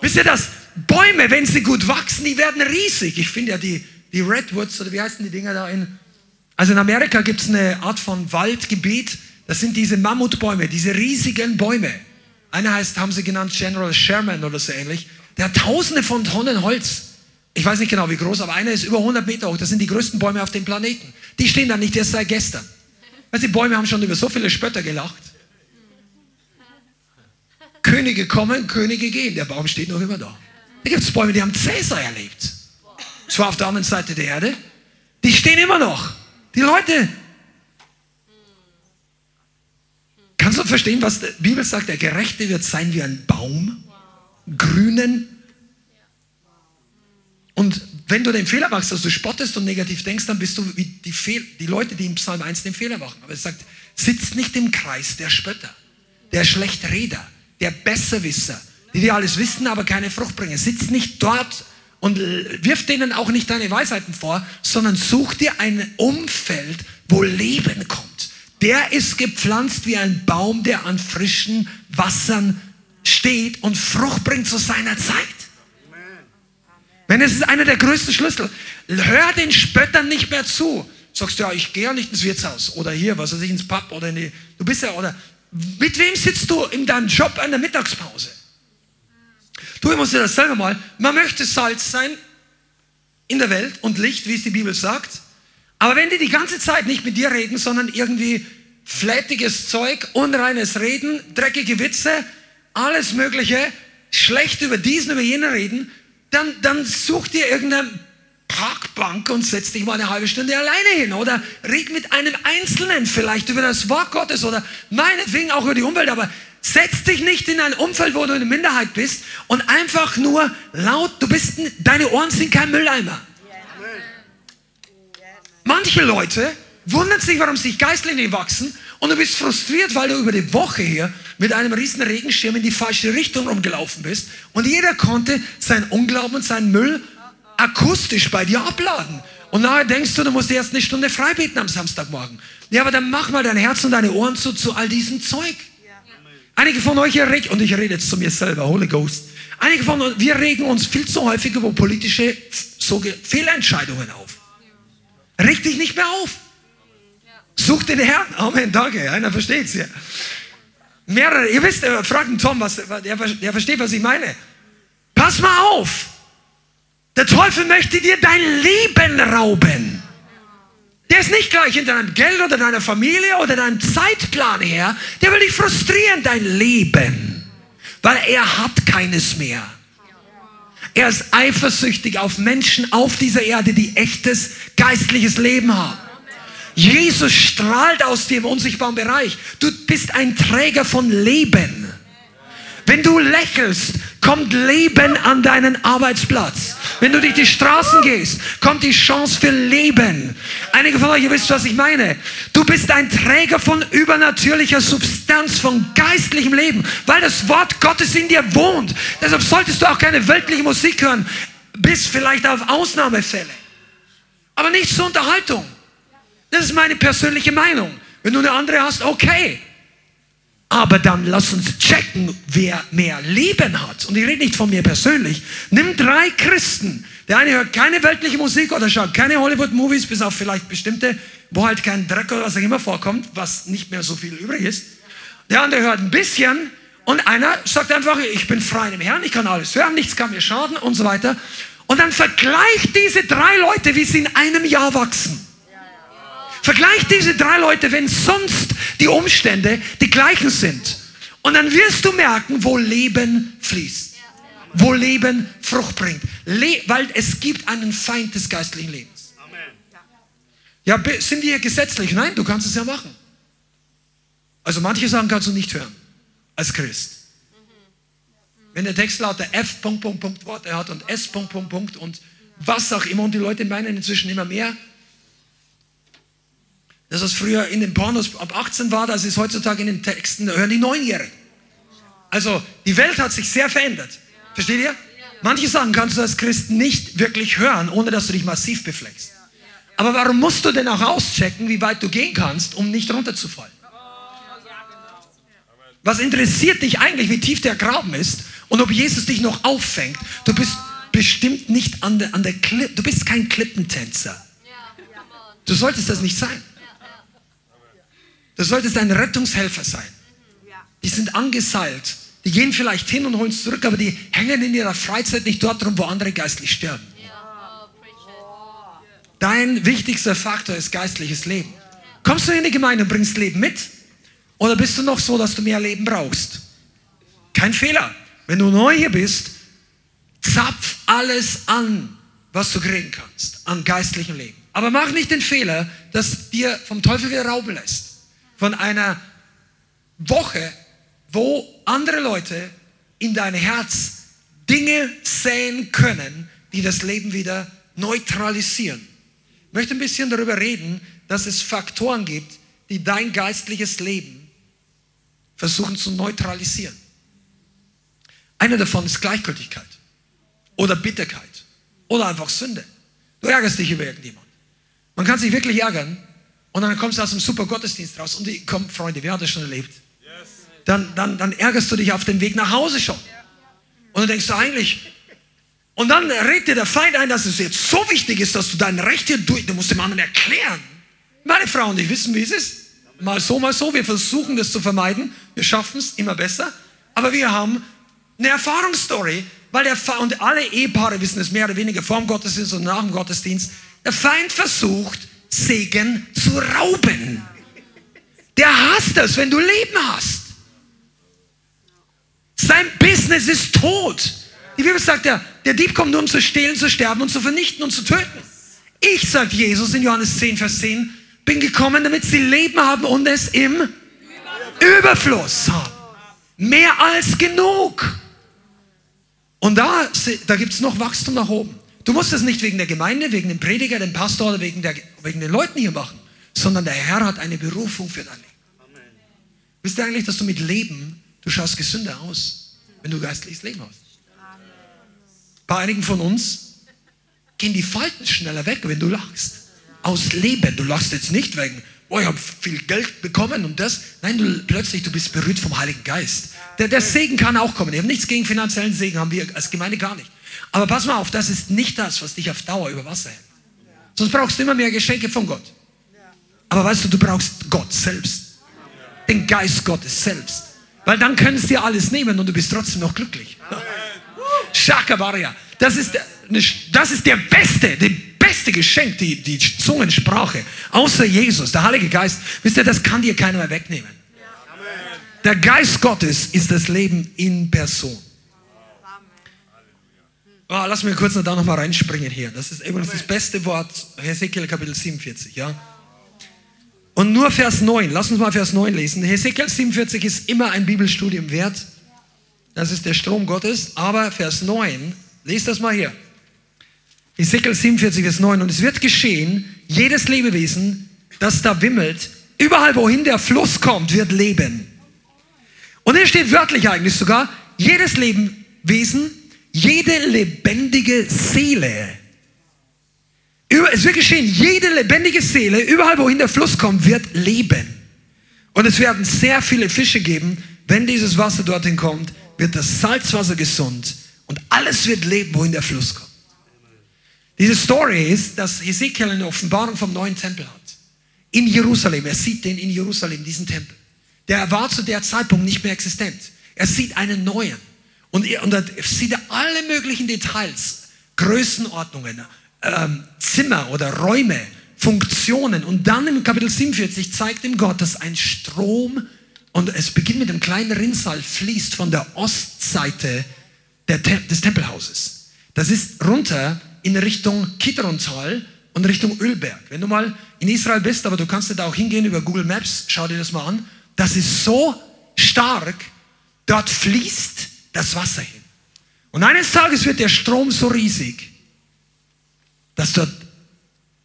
Wisst ihr das? Bäume, wenn sie gut wachsen, die werden riesig. Ich finde ja die, die Redwoods, oder wie heißen die Dinger da in... Also in Amerika gibt es eine Art von Waldgebiet, das sind diese Mammutbäume, diese riesigen Bäume. Einer heißt, haben sie genannt, General Sherman oder so ähnlich. Der hat tausende von Tonnen Holz. Ich weiß nicht genau wie groß, aber einer ist über 100 Meter hoch. Das sind die größten Bäume auf dem Planeten. Die stehen da nicht erst seit gestern. Weil die Bäume haben schon über so viele Spötter gelacht. Könige kommen, Könige gehen. Der Baum steht noch immer da. Da gibt es Bäume, die haben Cäsar erlebt. Zwar auf der anderen Seite der Erde. Die stehen immer noch. Die Leute. Kannst du verstehen, was die Bibel sagt? Der Gerechte wird sein wie ein Baum, grünen. Und wenn du den Fehler machst, dass du spottest und negativ denkst, dann bist du wie die, Fehl die Leute, die im Psalm 1 den Fehler machen. Aber es sagt, sitzt nicht im Kreis der Spötter, der Schlechtreder, der Besserwisser, die dir alles wissen, aber keine Frucht bringen. Sitz nicht dort und wirf denen auch nicht deine Weisheiten vor, sondern such dir ein Umfeld, wo Leben kommt. Der ist gepflanzt wie ein Baum, der an frischen Wassern steht und Frucht bringt zu seiner Zeit. Wenn es ist einer der größten Schlüssel. Hör den Spöttern nicht mehr zu. Sagst du, ja, ich gehe ja nicht ins Wirtshaus oder hier, was weiß ich, ins Pub oder in die, du bist ja, oder mit wem sitzt du in deinem Job an der Mittagspause? Du, ich muss dir das selber mal. Man möchte Salz sein in der Welt und Licht, wie es die Bibel sagt. Aber wenn die die ganze Zeit nicht mit dir reden, sondern irgendwie flätiges Zeug, unreines Reden, dreckige Witze, alles Mögliche, schlecht über diesen, über jenen reden, dann, dann such dir irgendeine Parkbank und setz dich mal eine halbe Stunde alleine hin oder red mit einem Einzelnen vielleicht über das Wort Gottes oder meinetwegen auch über die Umwelt, aber Setz dich nicht in ein Umfeld, wo du eine Minderheit bist und einfach nur laut, du bist, deine Ohren sind kein Mülleimer. Manche Leute wundern sich, warum sie geistlich nicht wachsen und du bist frustriert, weil du über die Woche hier mit einem riesen Regenschirm in die falsche Richtung rumgelaufen bist und jeder konnte sein Unglauben und seinen Müll akustisch bei dir abladen. Und nachher denkst du, du musst erst eine Stunde frei beten am Samstagmorgen. Ja, aber dann mach mal dein Herz und deine Ohren zu, zu all diesem Zeug. Einige von euch, und ich rede jetzt zu mir selber, Holy Ghost, einige von uns, wir regen uns viel zu häufig über politische so Fehlentscheidungen auf. Reg dich nicht mehr auf. Such den Herrn. Amen, danke. Einer versteht es ja. Mehrere, ihr wisst, äh, fragt Tom, was, der, der versteht, was ich meine. Pass mal auf. Der Teufel möchte dir dein Leben rauben. Der ist nicht gleich hinter deinem Geld oder deiner Familie oder deinem Zeitplan her. Der will dich frustrieren, dein Leben. Weil er hat keines mehr. Er ist eifersüchtig auf Menschen auf dieser Erde, die echtes geistliches Leben haben. Jesus strahlt aus dem unsichtbaren Bereich. Du bist ein Träger von Leben. Wenn du lächelst, kommt Leben an deinen Arbeitsplatz. Wenn du durch die Straßen gehst, kommt die Chance für Leben. Einige von euch, wisst, was ich meine. Du bist ein Träger von übernatürlicher Substanz, von geistlichem Leben, weil das Wort Gottes in dir wohnt. Deshalb solltest du auch keine weltliche Musik hören, bis vielleicht auf Ausnahmefälle. Aber nicht zur Unterhaltung. Das ist meine persönliche Meinung. Wenn du eine andere hast, okay. Aber dann lass uns checken, wer mehr Leben hat. Und ich rede nicht von mir persönlich. Nimm drei Christen. Der eine hört keine weltliche Musik oder schaut keine Hollywood-Movies, bis auf vielleicht bestimmte, wo halt kein Dreck oder was auch immer vorkommt, was nicht mehr so viel übrig ist. Der andere hört ein bisschen und einer sagt einfach, ich bin frei im Herrn, ich kann alles hören, nichts kann mir schaden und so weiter. Und dann vergleicht diese drei Leute, wie sie in einem Jahr wachsen. Vergleich diese drei Leute, wenn sonst die Umstände die gleichen sind. Und dann wirst du merken, wo Leben fließt. wo Leben Frucht bringt. Le weil es gibt einen Feind des geistlichen Lebens. Ja, sind wir gesetzlich? Nein, du kannst es ja machen. Also manche Sachen kannst du nicht hören als Christ. Wenn der Text lauter F, Punkt, Punkt, Punkt, Worte hat und S, Punkt, Punkt, Punkt und was auch immer und die Leute meinen inzwischen immer mehr. Das, was früher in den Pornos ab 18 war, das ist heutzutage in den Texten, da hören die Neunjährigen. Also die Welt hat sich sehr verändert. Versteht ihr? Manche Sachen kannst du als Christ nicht wirklich hören, ohne dass du dich massiv befleckst. Aber warum musst du denn auch auschecken, wie weit du gehen kannst, um nicht runterzufallen? Was interessiert dich eigentlich, wie tief der Graben ist und ob Jesus dich noch auffängt? Du bist bestimmt nicht an der, an der Klippe, du bist kein Klippentänzer. Du solltest das nicht sein. Du solltest ein Rettungshelfer sein. Die sind angeseilt. Die gehen vielleicht hin und holen es zurück, aber die hängen in ihrer Freizeit nicht dort rum, wo andere geistlich sterben. Dein wichtigster Faktor ist geistliches Leben. Kommst du in die Gemeinde und bringst Leben mit? Oder bist du noch so, dass du mehr Leben brauchst? Kein Fehler. Wenn du neu hier bist, zapf alles an, was du kriegen kannst, an geistlichem Leben. Aber mach nicht den Fehler, dass dir vom Teufel wieder rauben lässt. Von einer Woche, wo andere Leute in dein Herz Dinge sehen können, die das Leben wieder neutralisieren. Ich möchte ein bisschen darüber reden, dass es Faktoren gibt, die dein geistliches Leben versuchen zu neutralisieren. Einer davon ist Gleichgültigkeit oder Bitterkeit oder einfach Sünde. Du ärgerst dich über irgendjemand. Man kann sich wirklich ärgern und dann kommst du aus dem super Gottesdienst raus und die, komm, Freunde, wer hat das schon erlebt? Dann, dann, dann ärgerst du dich auf dem Weg nach Hause schon. Und dann denkst du eigentlich, und dann redet dir der Feind ein, dass es jetzt so wichtig ist, dass du dein Recht hier durch, du musst dem anderen erklären. Meine Frau und ich wissen, wie es ist. Mal so, mal so. Wir versuchen das zu vermeiden. Wir schaffen es immer besser. Aber wir haben eine Erfahrungsstory, weil der Feind, und alle Ehepaare wissen es mehr oder weniger vor dem Gottesdienst und nach dem Gottesdienst, der Feind versucht, Segen zu rauben. Der hasst es, wenn du Leben hast. Sein Business ist tot. Die Bibel sagt ja, der Dieb kommt nur um zu stehlen, zu sterben und zu vernichten und zu töten. Ich, sagt Jesus in Johannes 10, Vers 10, bin gekommen, damit sie Leben haben und es im Überfluss haben. Mehr als genug. Und da, da gibt es noch Wachstum nach oben. Du musst das nicht wegen der Gemeinde, wegen dem Prediger, dem Pastor oder wegen, der, wegen den Leuten hier machen, sondern der Herr hat eine Berufung für dein Leben. Wisst ihr eigentlich, dass du mit Leben, du schaust gesünder aus, wenn du geistliches Leben hast? Bei einigen von uns gehen die Falten schneller weg, wenn du lachst. Aus Leben. Du lachst jetzt nicht wegen, oh, ich habe viel Geld bekommen und das. Nein, du, plötzlich, du bist berührt vom Heiligen Geist. Der, der Segen kann auch kommen. Ich habe nichts gegen finanziellen Segen, haben wir als Gemeinde gar nicht. Aber pass mal auf, das ist nicht das, was dich auf Dauer über Wasser hält. Sonst brauchst du immer mehr Geschenke von Gott. Aber weißt du, du brauchst Gott selbst. Den Geist Gottes selbst. Weil dann können es dir alles nehmen und du bist trotzdem noch glücklich. Shakabaria. Das ist, der- das ist der beste, der beste Geschenk, die, die Zungensprache. Außer Jesus, der Heilige Geist. Wisst ihr, das kann dir keiner mehr wegnehmen. Der Geist Gottes ist das Leben in Person. Ah, lass mich kurz noch da nochmal reinspringen hier. Das ist übrigens das beste Wort, Hesekiel Kapitel 47, ja. Und nur Vers 9, lass uns mal Vers 9 lesen. Hesekiel 47 ist immer ein Bibelstudium wert. Das ist der Strom Gottes. Aber Vers 9, lest das mal hier. Hesekiel 47, Vers 9. Und es wird geschehen, jedes Lebewesen, das da wimmelt, überall wohin der Fluss kommt, wird leben. Und hier steht wörtlich eigentlich sogar, jedes Lebewesen, jede lebendige Seele. Es wird geschehen, jede lebendige Seele, überall wohin der Fluss kommt, wird leben. Und es werden sehr viele Fische geben. Wenn dieses Wasser dorthin kommt, wird das Salzwasser gesund und alles wird leben, wohin der Fluss kommt. Diese Story ist, dass Hesekiel eine Offenbarung vom neuen Tempel hat. In Jerusalem. Er sieht den in Jerusalem, diesen Tempel. Der war zu der Zeitpunkt nicht mehr existent. Er sieht einen neuen. Und, er, und er sieht er alle möglichen Details, Größenordnungen, ähm, Zimmer oder Räume, Funktionen. Und dann im Kapitel 47 zeigt ihm Gott, dass ein Strom, und es beginnt mit einem kleinen Rinnsal, fließt von der Ostseite der, des Tempelhauses. Das ist runter in Richtung Kidrontal und Richtung Ölberg. Wenn du mal in Israel bist, aber du kannst da auch hingehen über Google Maps, schau dir das mal an. Das ist so stark, dort fließt das Wasser hin. Und eines Tages wird der Strom so riesig, dass dort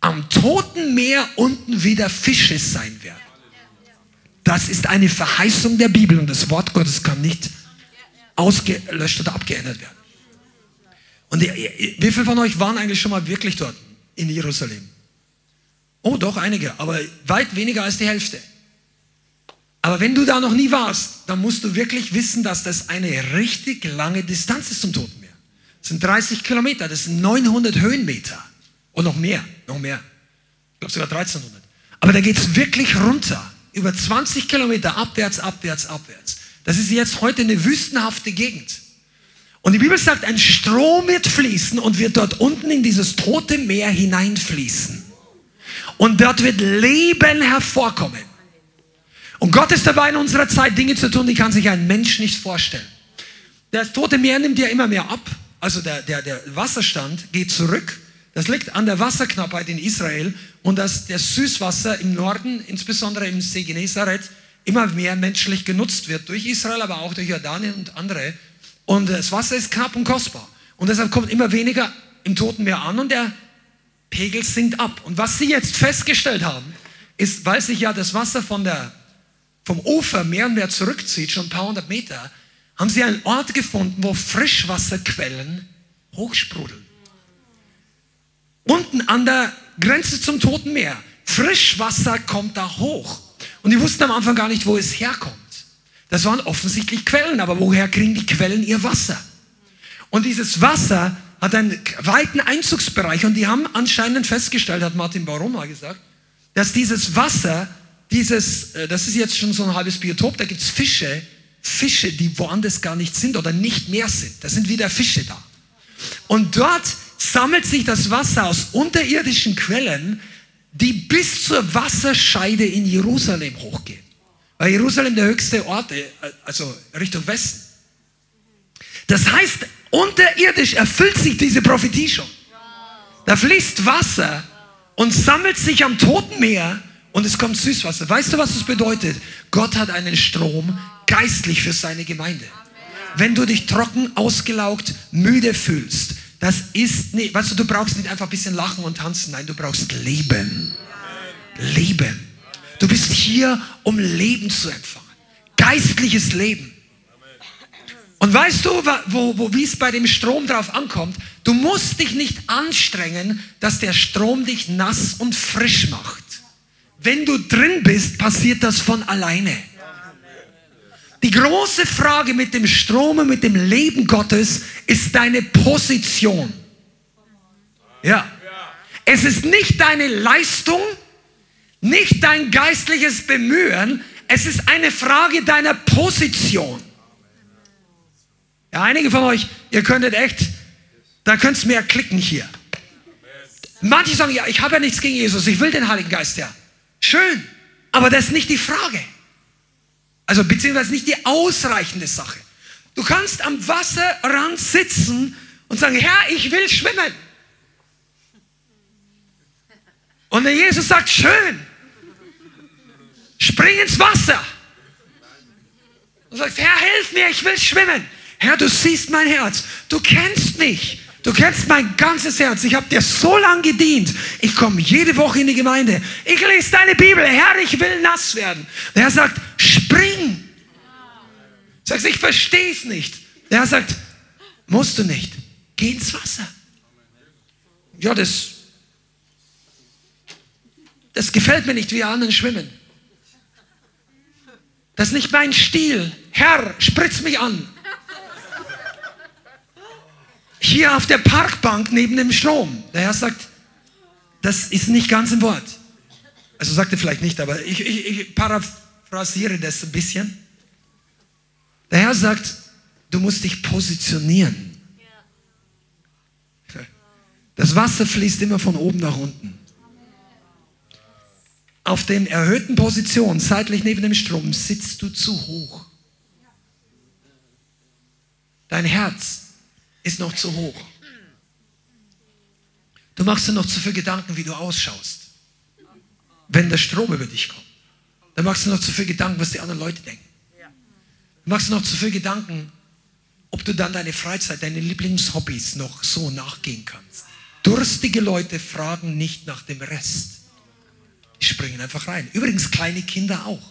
am Toten Meer unten wieder Fische sein werden. Das ist eine Verheißung der Bibel und das Wort Gottes kann nicht ausgelöscht oder abgeändert werden. Und wie viele von euch waren eigentlich schon mal wirklich dort in Jerusalem? Oh, doch einige, aber weit weniger als die Hälfte. Aber wenn du da noch nie warst, dann musst du wirklich wissen, dass das eine richtig lange Distanz ist zum Toten Meer. Das sind 30 Kilometer, das sind 900 Höhenmeter. Und noch mehr, noch mehr. Ich glaube sogar 1300. Aber da geht es wirklich runter. Über 20 Kilometer abwärts, abwärts, abwärts. Das ist jetzt heute eine wüstenhafte Gegend. Und die Bibel sagt, ein Strom wird fließen und wird dort unten in dieses tote Meer hineinfließen. Und dort wird Leben hervorkommen. Und Gott ist dabei in unserer Zeit Dinge zu tun, die kann sich ein Mensch nicht vorstellen. Das tote Meer nimmt ja immer mehr ab. Also der, der, der Wasserstand geht zurück. Das liegt an der Wasserknappheit in Israel und dass das Süßwasser im Norden, insbesondere im See Genezareth, immer mehr menschlich genutzt wird, durch Israel, aber auch durch Jordanien und andere. Und das Wasser ist knapp und kostbar. Und deshalb kommt immer weniger im Toten Meer an und der Pegel sinkt ab. Und was sie jetzt festgestellt haben, ist, weil sich ja das Wasser von der, vom Ufer mehr und mehr zurückzieht, schon ein paar hundert Meter, haben sie einen Ort gefunden, wo Frischwasserquellen hochsprudeln. Unten an der Grenze zum Toten Meer. Frischwasser kommt da hoch. Und die wussten am Anfang gar nicht, wo es herkommt. Das waren offensichtlich Quellen, aber woher kriegen die Quellen ihr Wasser? Und dieses Wasser hat einen weiten Einzugsbereich und die haben anscheinend festgestellt, hat Martin Baroma gesagt, dass dieses Wasser, dieses, äh, das ist jetzt schon so ein halbes Biotop, da gibt es Fische, Fische, die woanders gar nicht sind oder nicht mehr sind. Da sind wieder Fische da. Und dort sammelt sich das Wasser aus unterirdischen Quellen, die bis zur Wasserscheide in Jerusalem hochgehen. Weil Jerusalem der höchste Ort, äh, also Richtung Westen. Das heißt, unterirdisch erfüllt sich diese Prophetie schon. Da fließt Wasser und sammelt sich am Toten Meer und es kommt Süßwasser. Weißt du, was das bedeutet? Gott hat einen Strom geistlich für seine Gemeinde. Wenn du dich trocken, ausgelaugt, müde fühlst, das ist nicht, weißt du, du brauchst nicht einfach ein bisschen lachen und tanzen, nein, du brauchst Leben. Leben. Du bist hier, um Leben zu empfangen. Geistliches Leben. Und weißt du, wo, wo, wie es bei dem Strom drauf ankommt? Du musst dich nicht anstrengen, dass der Strom dich nass und frisch macht. Wenn du drin bist, passiert das von alleine. Die große Frage mit dem Strom und mit dem Leben Gottes ist deine Position. Ja. Es ist nicht deine Leistung, nicht dein geistliches Bemühen, es ist eine Frage deiner Position. Ja, einige von euch, ihr könntet echt, da könnt ihr mehr klicken hier. Manche sagen, ja, ich habe ja nichts gegen Jesus, ich will den Heiligen Geist ja. Schön, aber das ist nicht die Frage. Also beziehungsweise nicht die ausreichende Sache. Du kannst am Wasserrand sitzen und sagen, Herr, ich will schwimmen. Und der Jesus sagt, schön, spring ins Wasser. Und sagt, Herr, hilf mir, ich will schwimmen. Herr, du siehst mein Herz, du kennst mich. Du kennst mein ganzes Herz. Ich habe dir so lange gedient. Ich komme jede Woche in die Gemeinde. Ich lese deine Bibel. Herr, ich will nass werden. Der Herr sagt, spring. Sagst, ich verstehe es nicht. Der Herr sagt, musst du nicht. Geh ins Wasser. Ja, das, das gefällt mir nicht, wie anderen schwimmen. Das ist nicht mein Stil. Herr, spritz mich an hier auf der Parkbank neben dem Strom. Der Herr sagt, das ist nicht ganz im Wort. Also sagt er vielleicht nicht, aber ich, ich, ich paraphrasiere das ein bisschen. Der Herr sagt, du musst dich positionieren. Das Wasser fließt immer von oben nach unten. Auf den erhöhten Positionen, seitlich neben dem Strom, sitzt du zu hoch. Dein Herz ist noch zu hoch. Du machst dir noch zu viel Gedanken, wie du ausschaust, wenn der Strom über dich kommt. Dann machst du noch zu viel Gedanken, was die anderen Leute denken. Du machst noch zu viel Gedanken, ob du dann deine Freizeit, deine Lieblingshobbys noch so nachgehen kannst. Durstige Leute fragen nicht nach dem Rest. Die springen einfach rein. Übrigens kleine Kinder auch.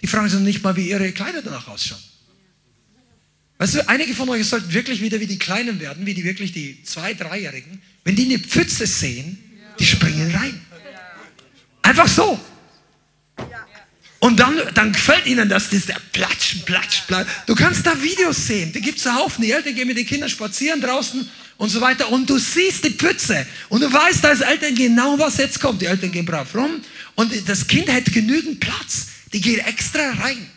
Die fragen sich nicht mal, wie ihre Kleider danach ausschauen. Weißt du, einige von euch sollten wirklich wieder wie die Kleinen werden, wie die wirklich die Zwei-, Dreijährigen. Wenn die eine Pfütze sehen, die springen rein. Einfach so. Und dann, dann gefällt ihnen das, das der Platsch, Platsch, Platsch. Du kannst da Videos sehen, die gibt es Haufen. Die Eltern gehen mit den Kindern spazieren draußen und so weiter und du siehst die Pfütze und du weißt als Eltern genau, was jetzt kommt. Die Eltern gehen brav rum und das Kind hat genügend Platz. Die geht extra rein.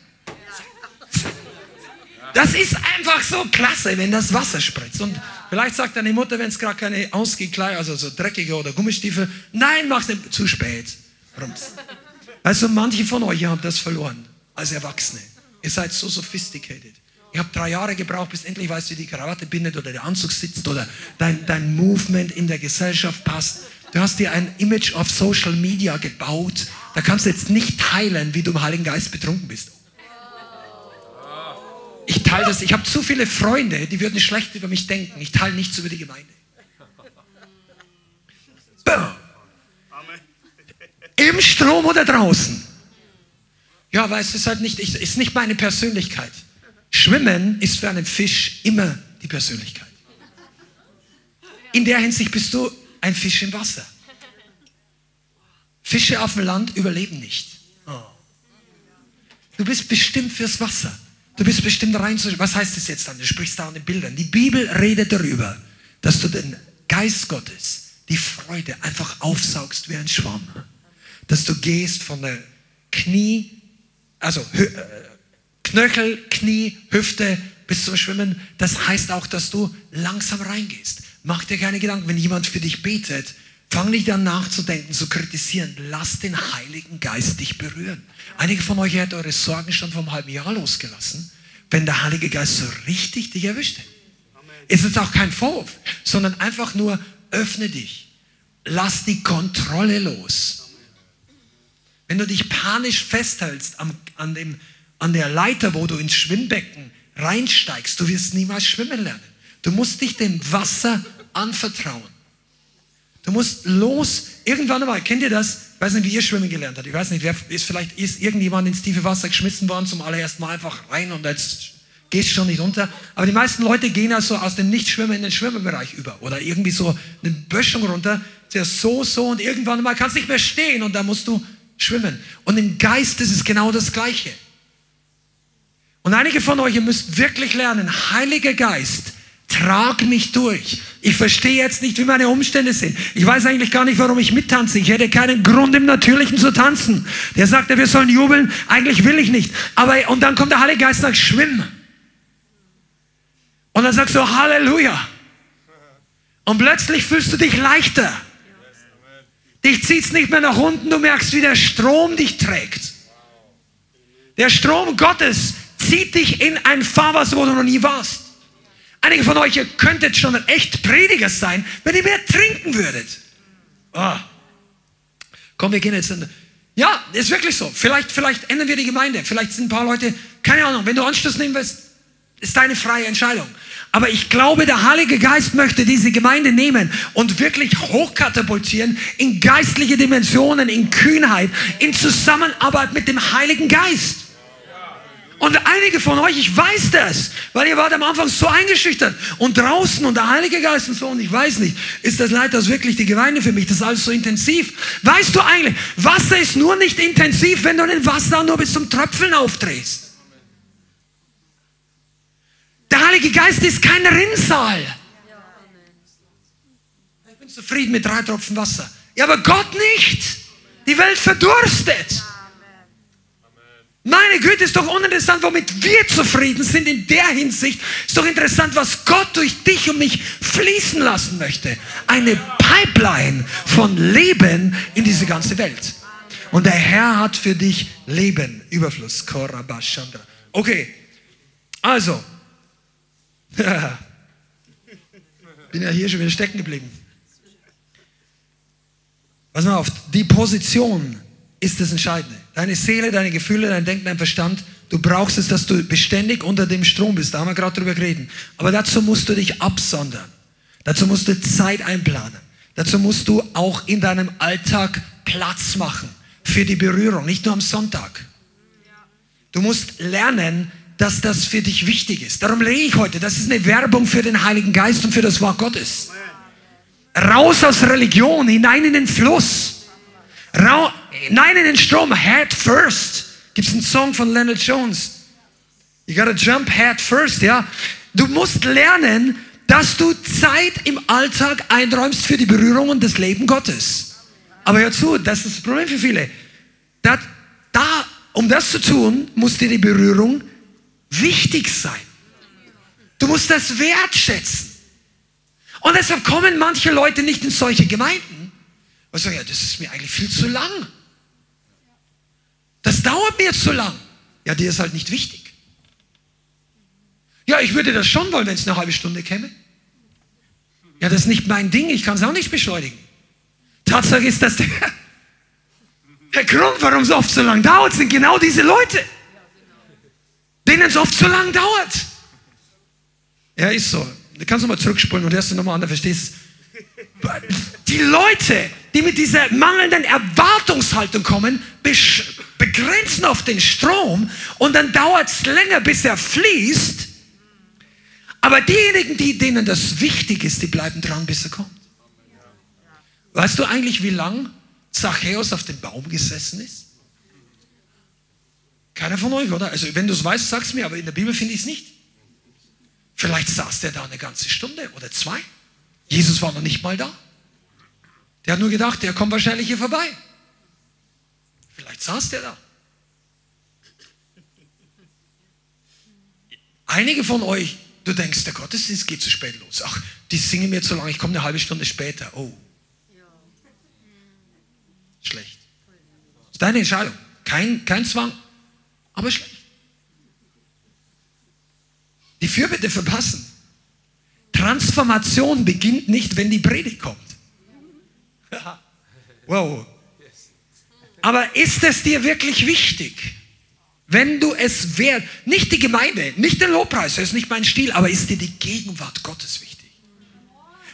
Das ist einfach so klasse, wenn das Wasser spritzt. Und vielleicht sagt deine Mutter, wenn es gerade keine ausgekleidet, also so dreckige oder Gummistiefel, nein, mach's nicht zu spät. Rums. Also manche von euch haben das verloren als Erwachsene. Ihr seid so sophisticated. Ich habe drei Jahre gebraucht, bis endlich weißt, wie die Krawatte bindet oder der Anzug sitzt oder dein, dein Movement in der Gesellschaft passt. Du hast dir ein Image auf Social Media gebaut. Da kannst du jetzt nicht teilen, wie du im Heiligen Geist betrunken bist. Ich teile das. Ich habe zu viele Freunde, die würden schlecht über mich denken. Ich teile nichts über die Gemeinde. Im Strom oder draußen? Ja, aber es ist halt nicht, ist nicht meine Persönlichkeit. Schwimmen ist für einen Fisch immer die Persönlichkeit. In der Hinsicht bist du ein Fisch im Wasser. Fische auf dem Land überleben nicht. Oh. Du bist bestimmt fürs Wasser. Du bist bestimmt rein zu. Was heißt das jetzt dann? Du sprichst da an den Bildern. Die Bibel redet darüber, dass du den Geist Gottes, die Freude einfach aufsaugst wie ein Schwamm dass du gehst von der Knie, also äh, Knöchel, Knie, Hüfte bis zum Schwimmen. Das heißt auch, dass du langsam reingehst. Mach dir keine Gedanken, wenn jemand für dich betet, fang nicht an nachzudenken, zu kritisieren. Lass den Heiligen Geist dich berühren. Einige von euch hätten eure Sorgen schon vom halben Jahr losgelassen, wenn der Heilige Geist so richtig dich erwischt hätte. Es ist auch kein Vorwurf, sondern einfach nur öffne dich. Lass die Kontrolle los. Wenn du dich panisch festhältst am, an, dem, an der Leiter, wo du ins Schwimmbecken reinsteigst, du wirst niemals schwimmen lernen. Du musst dich dem Wasser anvertrauen. Du musst los, irgendwann einmal, kennt ihr das? Ich weiß nicht, wie ihr schwimmen gelernt habt. Ich weiß nicht, wer ist vielleicht ist irgendjemand ins tiefe Wasser geschmissen worden, zum allerersten Mal einfach rein und jetzt gehst schon nicht runter. Aber die meisten Leute gehen also aus dem Nichtschwimmen in den Schwimmerbereich über oder irgendwie so eine Böschung runter, so, so und irgendwann mal kannst du nicht mehr stehen und da musst du schwimmen. Und im Geist ist es genau das Gleiche. Und einige von euch, ihr müsst wirklich lernen, Heiliger Geist, trag mich durch. Ich verstehe jetzt nicht, wie meine Umstände sind. Ich weiß eigentlich gar nicht, warum ich mittanze. Ich hätte keinen Grund im Natürlichen zu tanzen. Der sagt, wir sollen jubeln. Eigentlich will ich nicht. Aber, und dann kommt der Heilige Geist und sagt, schwimm. Und dann sagst du, Halleluja. Und plötzlich fühlst du dich leichter. Dich zieht es nicht mehr nach unten, du merkst, wie der Strom dich trägt. Der Strom Gottes zieht dich in ein Fahrwasser, wo du noch nie warst. Einige von euch, ihr könntet schon ein echt Prediger sein, wenn ihr mehr trinken würdet. Oh. Komm, wir gehen jetzt in. Ja, ist wirklich so. Vielleicht, vielleicht ändern wir die Gemeinde. Vielleicht sind ein paar Leute, keine Ahnung, wenn du Anschluss nehmen willst, ist deine freie Entscheidung. Aber ich glaube, der Heilige Geist möchte diese Gemeinde nehmen und wirklich hochkatapultieren in geistliche Dimensionen, in Kühnheit, in Zusammenarbeit mit dem Heiligen Geist. Und einige von euch, ich weiß das, weil ihr wart am Anfang so eingeschüchtert und draußen und der Heilige Geist und so und ich weiß nicht, ist das Leithaus wirklich die Gemeinde für mich? Das ist alles so intensiv. Weißt du eigentlich, Wasser ist nur nicht intensiv, wenn du den Wasser nur bis zum Tröpfeln aufdrehst. Der Heilige Geist ist kein Rinnsal. Ich bin zufrieden mit drei Tropfen Wasser. Ja, aber Gott nicht. Die Welt verdurstet. Meine Güte, ist doch uninteressant, womit wir zufrieden sind in der Hinsicht. Ist doch interessant, was Gott durch dich und mich fließen lassen möchte. Eine Pipeline von Leben in diese ganze Welt. Und der Herr hat für dich Leben, Überfluss. Okay, also, Bin ja hier schon wieder stecken geblieben. Pass mal auf, die Position ist das Entscheidende. Deine Seele, deine Gefühle, dein Denken, dein Verstand, du brauchst es, dass du beständig unter dem Strom bist. Da haben wir gerade drüber geredet. Aber dazu musst du dich absondern. Dazu musst du Zeit einplanen. Dazu musst du auch in deinem Alltag Platz machen für die Berührung, nicht nur am Sonntag. Du musst lernen, dass das für dich wichtig ist. Darum rede ich heute. Das ist eine Werbung für den Heiligen Geist und für das Wort Gottes. Raus aus Religion, hinein in den Fluss. Ra hinein in den Strom, head first. Gibt es einen Song von Leonard Jones? You gotta jump head first, ja. Du musst lernen, dass du Zeit im Alltag einräumst für die Berührung und das Leben Gottes. Aber hör zu, das ist das Problem für viele. Da, da, um das zu tun, muss dir die Berührung wichtig sein. Du musst das wertschätzen. Und deshalb kommen manche Leute nicht in solche Gemeinden. Und sagen, ja, das ist mir eigentlich viel zu lang. Das dauert mir zu lang. Ja, dir ist halt nicht wichtig. Ja, ich würde das schon wollen, wenn es eine halbe Stunde käme. Ja, das ist nicht mein Ding, ich kann es auch nicht beschleunigen. Tatsache ist, dass der, der Grund, warum es oft so lang dauert, sind genau diese Leute, denen es oft so lang dauert. Ja, ist so. Du kannst nochmal zurückspulen und du nochmal an, verstehst Die Leute, die mit dieser mangelnden Erwartungshaltung kommen, begrenzen auf den Strom und dann dauert es länger, bis er fließt. Aber diejenigen, die, denen das wichtig ist, die bleiben dran, bis er kommt. Weißt du eigentlich, wie lang Zachäus auf dem Baum gesessen ist? Keiner von euch, oder? Also wenn du es weißt, sag's mir, aber in der Bibel finde ich es nicht. Vielleicht saß der da eine ganze Stunde oder zwei. Jesus war noch nicht mal da. Der hat nur gedacht, der kommt wahrscheinlich hier vorbei. Vielleicht saß der da. Einige von euch, du denkst, der Gottesdienst geht zu spät los. Ach, die singen mir zu lange, ich komme eine halbe Stunde später. Oh. Schlecht. Das ist deine Entscheidung. Kein, kein Zwang, aber schlecht. Die Fürbitte verpassen. Transformation beginnt nicht, wenn die Predigt kommt. Wow. Aber ist es dir wirklich wichtig? Wenn du es wert, nicht die Gemeinde, nicht der Lobpreis, das ist nicht mein Stil, aber ist dir die Gegenwart Gottes wichtig?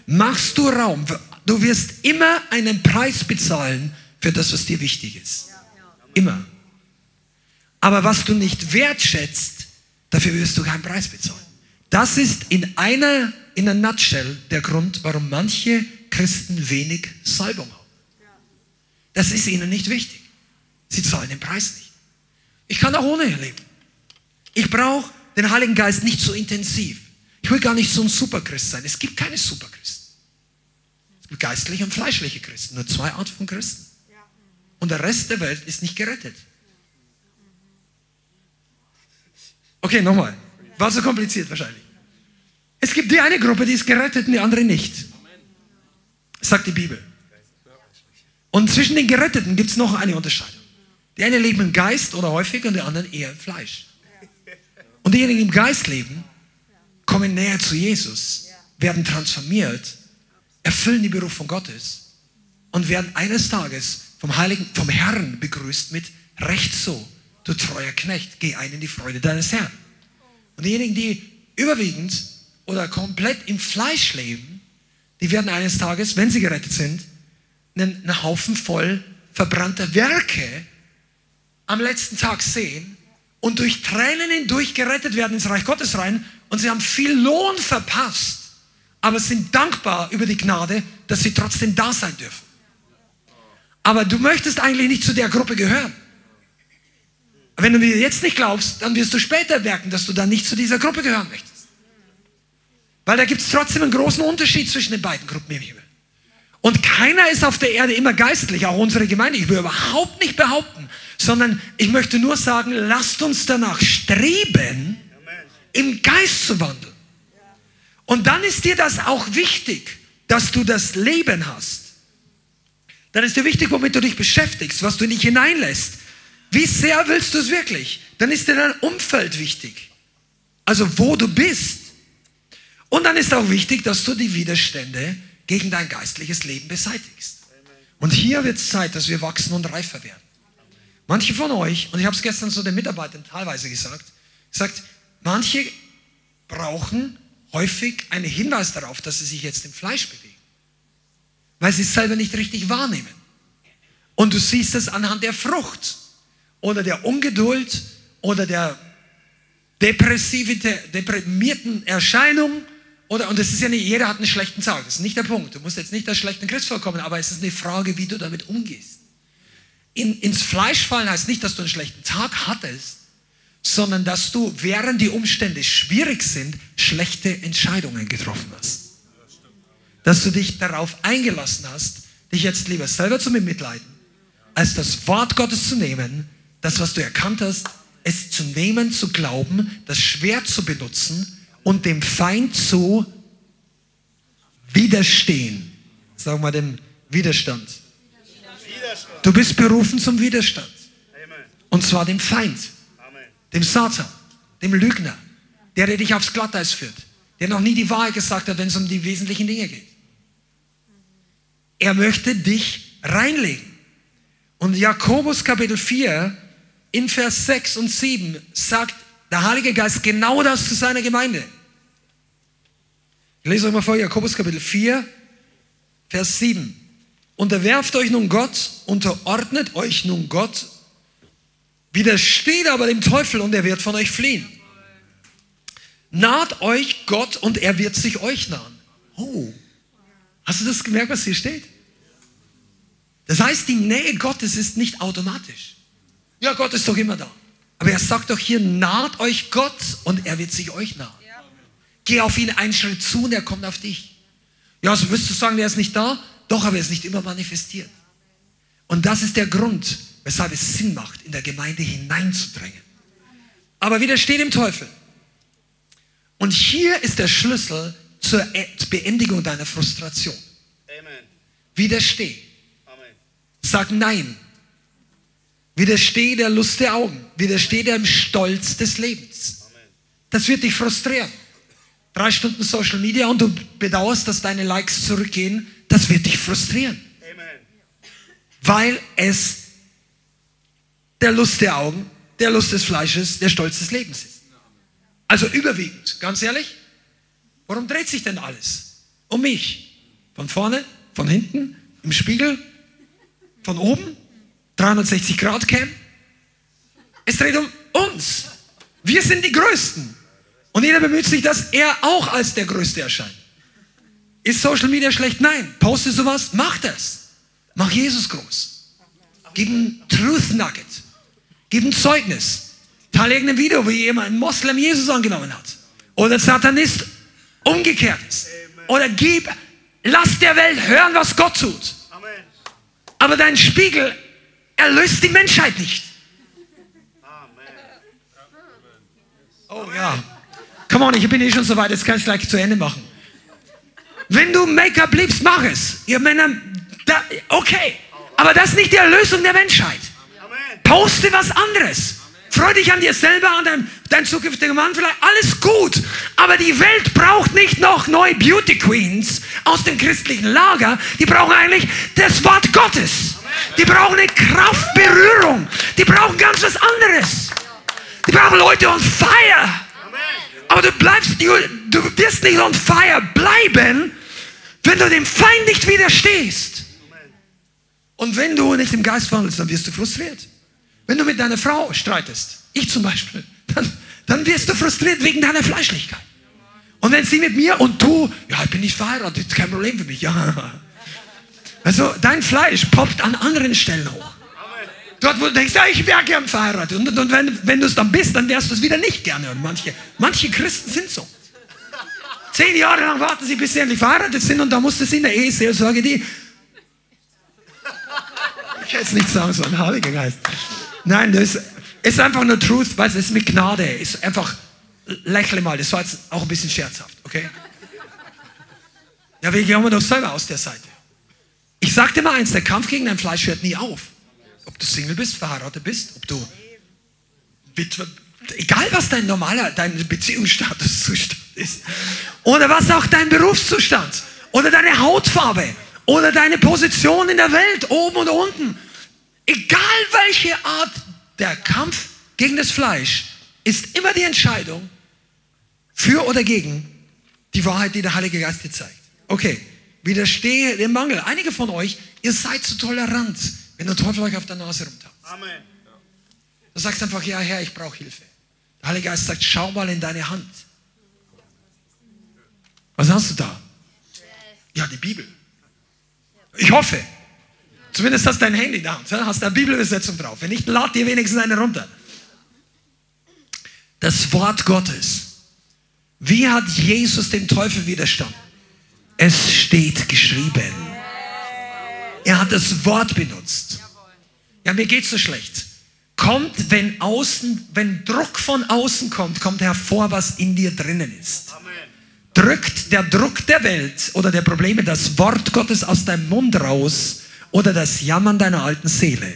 Machst du Raum? Du wirst immer einen Preis bezahlen für das, was dir wichtig ist. Immer. Aber was du nicht wertschätzt, dafür wirst du keinen Preis bezahlen. Das ist in einer, in einer Nutshell der Grund, warum manche Christen wenig Salbung haben. Das ist ihnen nicht wichtig. Sie zahlen den Preis nicht. Ich kann auch ohne leben. Ich brauche den Heiligen Geist nicht so intensiv. Ich will gar nicht so ein Superchrist sein. Es gibt keine Superchristen. Es gibt geistliche und fleischliche Christen. Nur zwei Arten von Christen. Und der Rest der Welt ist nicht gerettet. Okay, nochmal. War so kompliziert wahrscheinlich. Es gibt die eine Gruppe, die ist gerettet und die andere nicht. Sagt die Bibel. Und zwischen den Geretteten gibt es noch eine Unterscheidung. Die einen leben im Geist oder häufig und die anderen eher im Fleisch. Und diejenigen, die im Geist leben, kommen näher zu Jesus, werden transformiert, erfüllen die Berufung Gottes und werden eines Tages vom Heiligen, vom Herrn begrüßt mit Recht so, du treuer Knecht, geh ein in die Freude deines Herrn. Und diejenigen, die überwiegend oder komplett im Fleisch leben, die werden eines Tages, wenn sie gerettet sind, einen, einen Haufen voll verbrannter Werke am letzten Tag sehen und durch Tränen hindurch gerettet werden ins Reich Gottes rein und sie haben viel Lohn verpasst, aber sind dankbar über die Gnade, dass sie trotzdem da sein dürfen. Aber du möchtest eigentlich nicht zu der Gruppe gehören. Wenn du mir jetzt nicht glaubst, dann wirst du später merken, dass du dann nicht zu dieser Gruppe gehören möchtest. Weil da gibt es trotzdem einen großen Unterschied zwischen den beiden Gruppen im Himmel. Und keiner ist auf der Erde immer geistlich, auch unsere Gemeinde. Ich will überhaupt nicht behaupten, sondern ich möchte nur sagen, lasst uns danach streben, im Geist zu wandeln. Und dann ist dir das auch wichtig, dass du das Leben hast. Dann ist dir wichtig, womit du dich beschäftigst, was du nicht hineinlässt. Wie sehr willst du es wirklich? Dann ist dir dein Umfeld wichtig. Also wo du bist. Und dann ist auch wichtig, dass du die Widerstände gegen dein geistliches Leben beseitigst. Und hier wird es Zeit, dass wir wachsen und reifer werden. Manche von euch, und ich habe es gestern so den Mitarbeitern teilweise gesagt, sagt, manche brauchen häufig einen Hinweis darauf, dass sie sich jetzt im Fleisch bewegen, weil sie es selber nicht richtig wahrnehmen. Und du siehst es anhand der Frucht oder der Ungeduld oder der deprimierten Erscheinung. Oder, und es ist ja nicht, jeder hat einen schlechten Tag, das ist nicht der Punkt. Du musst jetzt nicht als schlechten Christ vorkommen, aber es ist eine Frage, wie du damit umgehst. In, ins Fleisch fallen heißt nicht, dass du einen schlechten Tag hattest, sondern dass du, während die Umstände schwierig sind, schlechte Entscheidungen getroffen hast. Dass du dich darauf eingelassen hast, dich jetzt lieber selber zu bemitleiden, als das Wort Gottes zu nehmen, das, was du erkannt hast, es zu nehmen, zu glauben, das Schwert zu benutzen und dem Feind zu widerstehen. Sagen wir dem Widerstand. Du bist berufen zum Widerstand. Und zwar dem Feind, dem Satan, dem Lügner, der, der dich aufs Glatteis führt, der noch nie die Wahrheit gesagt hat, wenn es um die wesentlichen Dinge geht. Er möchte dich reinlegen. Und Jakobus Kapitel 4 in Vers 6 und 7 sagt der Heilige Geist genau das zu seiner Gemeinde. Lese euch mal vor, Jakobus Kapitel 4, Vers 7. Unterwerft euch nun Gott, unterordnet euch nun Gott, widersteht aber dem Teufel und er wird von euch fliehen. Naht euch Gott und er wird sich euch nahen. Oh, hast du das gemerkt, was hier steht? Das heißt, die Nähe Gottes ist nicht automatisch. Ja, Gott ist doch immer da. Aber er sagt doch hier, naht euch Gott und er wird sich euch nahen. Geh auf ihn einen Schritt zu und er kommt auf dich. Ja, so wirst du sagen, er ist nicht da? Doch, aber er ist nicht immer manifestiert. Und das ist der Grund, weshalb es Sinn macht, in der Gemeinde hineinzudrängen. Aber widersteh dem Teufel. Und hier ist der Schlüssel zur e- Beendigung deiner Frustration. Amen. Widersteh. Amen. Sag Nein. Widersteh der Lust der Augen. Widersteh dem Stolz des Lebens. Das wird dich frustrieren. Drei Stunden Social Media und du bedauerst, dass deine Likes zurückgehen. Das wird dich frustrieren. Weil es der Lust der Augen, der Lust des Fleisches, der Stolz des Lebens ist. Also überwiegend, ganz ehrlich. Warum dreht sich denn alles? Um mich. Von vorne, von hinten, im Spiegel, von oben, 360 Grad Cam. Es dreht um uns. Wir sind die Größten. Und jeder bemüht sich, dass er auch als der Größte erscheint. Ist Social Media schlecht? Nein. Poste sowas? Mach das. Mach Jesus groß. Gib ein Truth Nugget. Gib ein Zeugnis. Teile irgendein Video, wie jemand, ein Moslem Jesus angenommen hat. Oder Satanist umgekehrt ist. Oder gib, lass der Welt hören, was Gott tut. Aber dein Spiegel erlöst die Menschheit nicht. Oh ja. Come on, ich bin eh schon so weit, jetzt kann ich es gleich zu Ende machen. Wenn du Make-up liebst, mach es. Ihr Männer, da, okay. Aber das ist nicht die Erlösung der Menschheit. Poste was anderes. Freu dich an dir selber, an deinem, deinem zukünftigen Mann vielleicht. Alles gut. Aber die Welt braucht nicht noch neue Beauty Queens aus dem christlichen Lager. Die brauchen eigentlich das Wort Gottes. Die brauchen eine Kraftberührung. Die brauchen ganz was anderes. Die brauchen Leute on fire. Aber du bleibst, du, wirst nicht on fire bleiben, wenn du dem Feind nicht widerstehst. Und wenn du nicht im Geist wandelst, dann wirst du frustriert. Wenn du mit deiner Frau streitest, ich zum Beispiel, dann, dann wirst du frustriert wegen deiner Fleischlichkeit. Und wenn sie mit mir und du, ja, ich bin nicht verheiratet, kein Problem für mich, ja. Also dein Fleisch poppt an anderen Stellen hoch. Dort, wo du denkst, ja, ich wäre gern verheiratet. Und, und wenn, wenn du es dann bist, dann wärst du es wieder nicht gerne. Und manche, manche Christen sind so. Zehn Jahre lang warten sie, bis sie endlich verheiratet sind und dann musste sie in der Eheseelsorge die. Ich hätte es nicht sagen sollen, Heiliger Geist. Nein, das ist einfach nur Truth, weil es ist mit Gnade. Ist einfach, lächle mal, das war jetzt auch ein bisschen scherzhaft, okay? Ja, wir gehen doch selber aus der Seite. Ich sag dir mal eins, der Kampf gegen dein Fleisch hört nie auf. Ob du Single bist, verheiratet bist, ob du Witwe, egal was dein normaler, dein Beziehungsstatus ist. Oder was auch dein Berufszustand. Oder deine Hautfarbe. Oder deine Position in der Welt, oben und unten. Egal welche Art der Kampf gegen das Fleisch, ist immer die Entscheidung für oder gegen die Wahrheit, die der Heilige Geist dir zeigt. Okay, widerstehe dem Mangel. Einige von euch, ihr seid zu tolerant, wenn der Teufel euch auf der Nase rumtaucht. Amen. Du sagst einfach, ja Herr, ich brauche Hilfe. Der Heilige Geist sagt, schau mal in deine Hand. Was hast du da? Ja, die Bibel. Ich hoffe. Zumindest hast du dein Handy da, hast eine Bibelübersetzung drauf. Wenn nicht, lad dir wenigstens eine runter. Das Wort Gottes. Wie hat Jesus dem Teufel widerstanden? Es steht geschrieben. Er hat das Wort benutzt. Ja, mir geht's so schlecht. Kommt, wenn außen, wenn Druck von außen kommt, kommt hervor, was in dir drinnen ist. Drückt der Druck der Welt oder der Probleme das Wort Gottes aus deinem Mund raus oder das Jammern deiner alten Seele.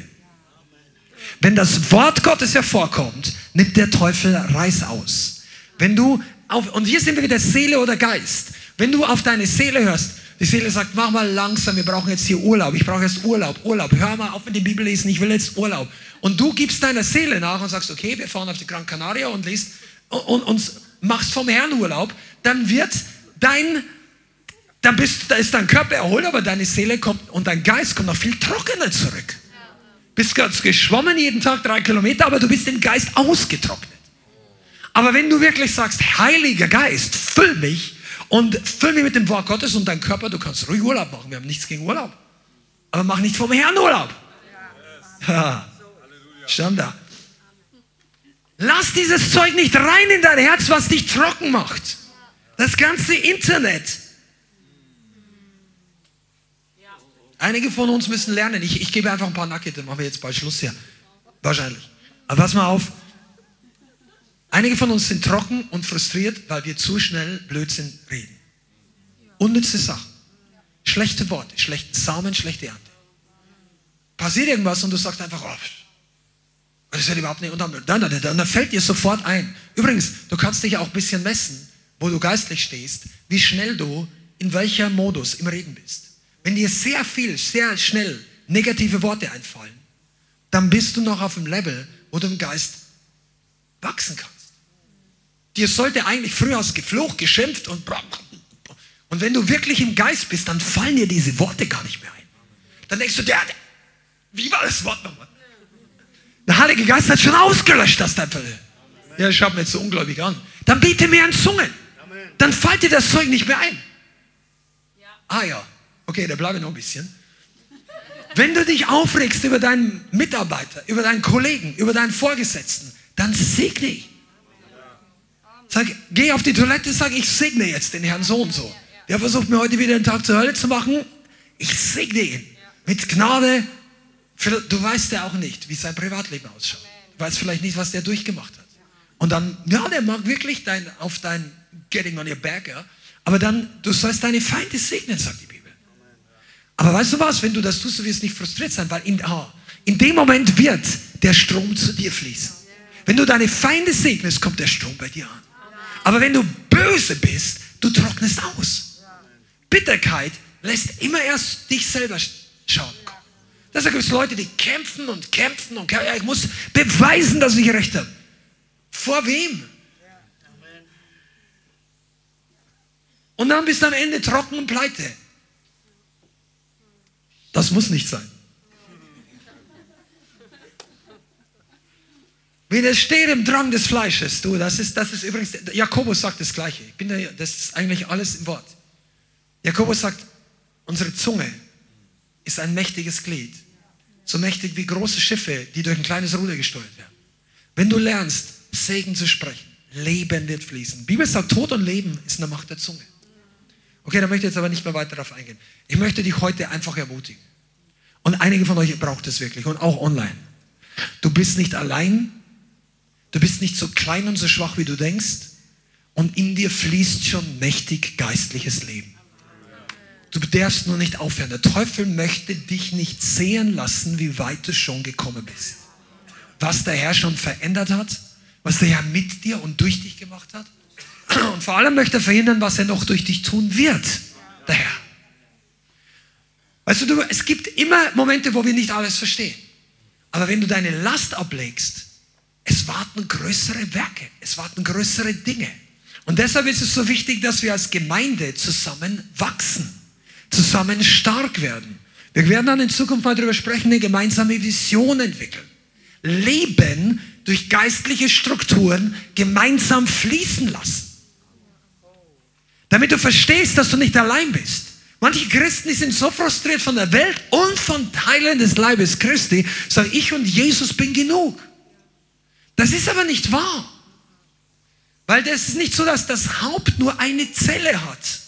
Wenn das Wort Gottes hervorkommt, nimmt der Teufel Reiß aus. Wenn du auf, und hier sind wir wieder Seele oder Geist. Wenn du auf deine Seele hörst, die Seele sagt, mach mal langsam, wir brauchen jetzt hier Urlaub. Ich brauche jetzt Urlaub, Urlaub. Hör mal auf mit der Bibel lesen, ich will jetzt Urlaub. Und du gibst deiner Seele nach und sagst, okay, wir fahren auf die Gran Canaria und liest und, und, und machst vom Herrn Urlaub, dann wird dein, dann bist, da ist dein Körper erholt, aber deine Seele kommt und dein Geist kommt noch viel trockener zurück. Bist ganz geschwommen jeden Tag drei Kilometer, aber du bist im Geist ausgetrocknet. Aber wenn du wirklich sagst, Heiliger Geist, füll mich und füll mich mit dem Wort Gottes und dein Körper, du kannst ruhig Urlaub machen. Wir haben nichts gegen Urlaub. Aber mach nicht vom Herrn Urlaub. Ja. Stand da. Lass dieses Zeug nicht rein in dein Herz, was dich trocken macht. Das ganze Internet. Einige von uns müssen lernen. Ich, ich gebe einfach ein paar Nackete, dann machen wir jetzt bald Schluss hier. Wahrscheinlich. Aber pass mal auf. Einige von uns sind trocken und frustriert, weil wir zu schnell Blödsinn reden. Unnütze Sachen. Schlechte Worte, schlechten Samen, schlechte Ernte. Passiert irgendwas und du sagst einfach, oh, das ist ja überhaupt nicht. Und dann, dann, dann, dann fällt dir sofort ein. Übrigens, du kannst dich auch ein bisschen messen, wo du geistlich stehst, wie schnell du in welcher Modus im Reden bist. Wenn dir sehr viel, sehr schnell negative Worte einfallen, dann bist du noch auf dem Level, wo du im Geist wachsen kannst. Dir sollte eigentlich früher aus geflucht, geschimpft und und wenn du wirklich im Geist bist, dann fallen dir diese Worte gar nicht mehr ein. Dann denkst du, der, der wie war das Wort nochmal? Der Heilige Geist hat schon ausgelöscht, das Teufel. Ja, schaut mir jetzt so ungläubig an. Dann bete mehr in Zungen. Dann fällt dir das Zeug nicht mehr ein. Ah ja, okay, da bleibe ich noch ein bisschen. Wenn du dich aufregst über deinen Mitarbeiter, über deinen Kollegen, über deinen Vorgesetzten, dann segne ihn. Sag, geh auf die Toilette, sag, ich segne jetzt den Herrn so und so. Der versucht mir heute wieder den Tag zur Hölle zu machen. Ich segne ihn. Mit Gnade. Du weißt ja auch nicht, wie sein Privatleben ausschaut. Du weißt vielleicht nicht, was der durchgemacht hat. Und dann, ja, der mag wirklich dein, auf dein Getting on your back, ja. Aber dann, du sollst deine Feinde segnen, sagt die Bibel. Aber weißt du was, wenn du das tust, du wirst nicht frustriert sein, weil in, ah, in dem Moment wird der Strom zu dir fließen. Wenn du deine Feinde segnest, kommt der Strom bei dir an. Aber wenn du böse bist, du trocknest aus. Bitterkeit lässt immer erst dich selber schauen. Deshalb gibt es Leute, die kämpfen und kämpfen und kämpfen. Ja, ich muss beweisen, dass ich recht habe. Vor wem? Und dann bist du am Ende trocken und pleite. Das muss nicht sein. Widersteht im Drang des Fleisches. Du, das ist, das ist übrigens, Jakobus sagt das Gleiche. Ich bin da, das ist eigentlich alles im Wort. Jakobus sagt, unsere Zunge ist ein mächtiges Glied. So mächtig wie große Schiffe, die durch ein kleines Ruder gesteuert werden. Wenn du lernst, Segen zu sprechen, Leben wird fließen. Die Bibel sagt, Tod und Leben ist in der Macht der Zunge. Okay, da möchte ich jetzt aber nicht mehr weiter darauf eingehen. Ich möchte dich heute einfach ermutigen. Und einige von euch braucht es wirklich und auch online. Du bist nicht allein, Du bist nicht so klein und so schwach, wie du denkst. Und in dir fließt schon mächtig geistliches Leben. Du darfst nur nicht aufhören. Der Teufel möchte dich nicht sehen lassen, wie weit du schon gekommen bist. Was der Herr schon verändert hat, was der Herr mit dir und durch dich gemacht hat. Und vor allem möchte er verhindern, was er noch durch dich tun wird, der Herr. Weißt du, es gibt immer Momente, wo wir nicht alles verstehen. Aber wenn du deine Last ablegst, es warten größere Werke, es warten größere Dinge. Und deshalb ist es so wichtig, dass wir als Gemeinde zusammen wachsen, zusammen stark werden. Wir werden dann in Zukunft mal darüber sprechen, eine gemeinsame Vision entwickeln. Leben durch geistliche Strukturen gemeinsam fließen lassen. Damit du verstehst, dass du nicht allein bist. Manche Christen die sind so frustriert von der Welt und von Teilen des Leibes Christi, sagen, ich und Jesus bin genug. Das ist aber nicht wahr. Weil das ist nicht so, dass das Haupt nur eine Zelle hat.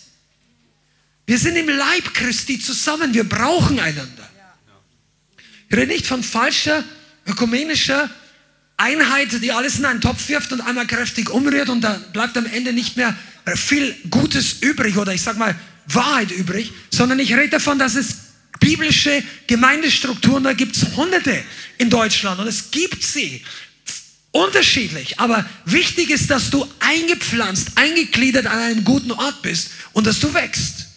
Wir sind im Leib Christi zusammen, wir brauchen einander. Ich rede nicht von falscher ökumenischer Einheit, die alles in einen Topf wirft und einmal kräftig umrührt und da bleibt am Ende nicht mehr viel Gutes übrig oder ich sag mal Wahrheit übrig, sondern ich rede davon, dass es biblische Gemeindestrukturen, da gibt es hunderte in Deutschland und es gibt sie unterschiedlich, aber wichtig ist, dass du eingepflanzt, eingegliedert an einem guten Ort bist und dass du wächst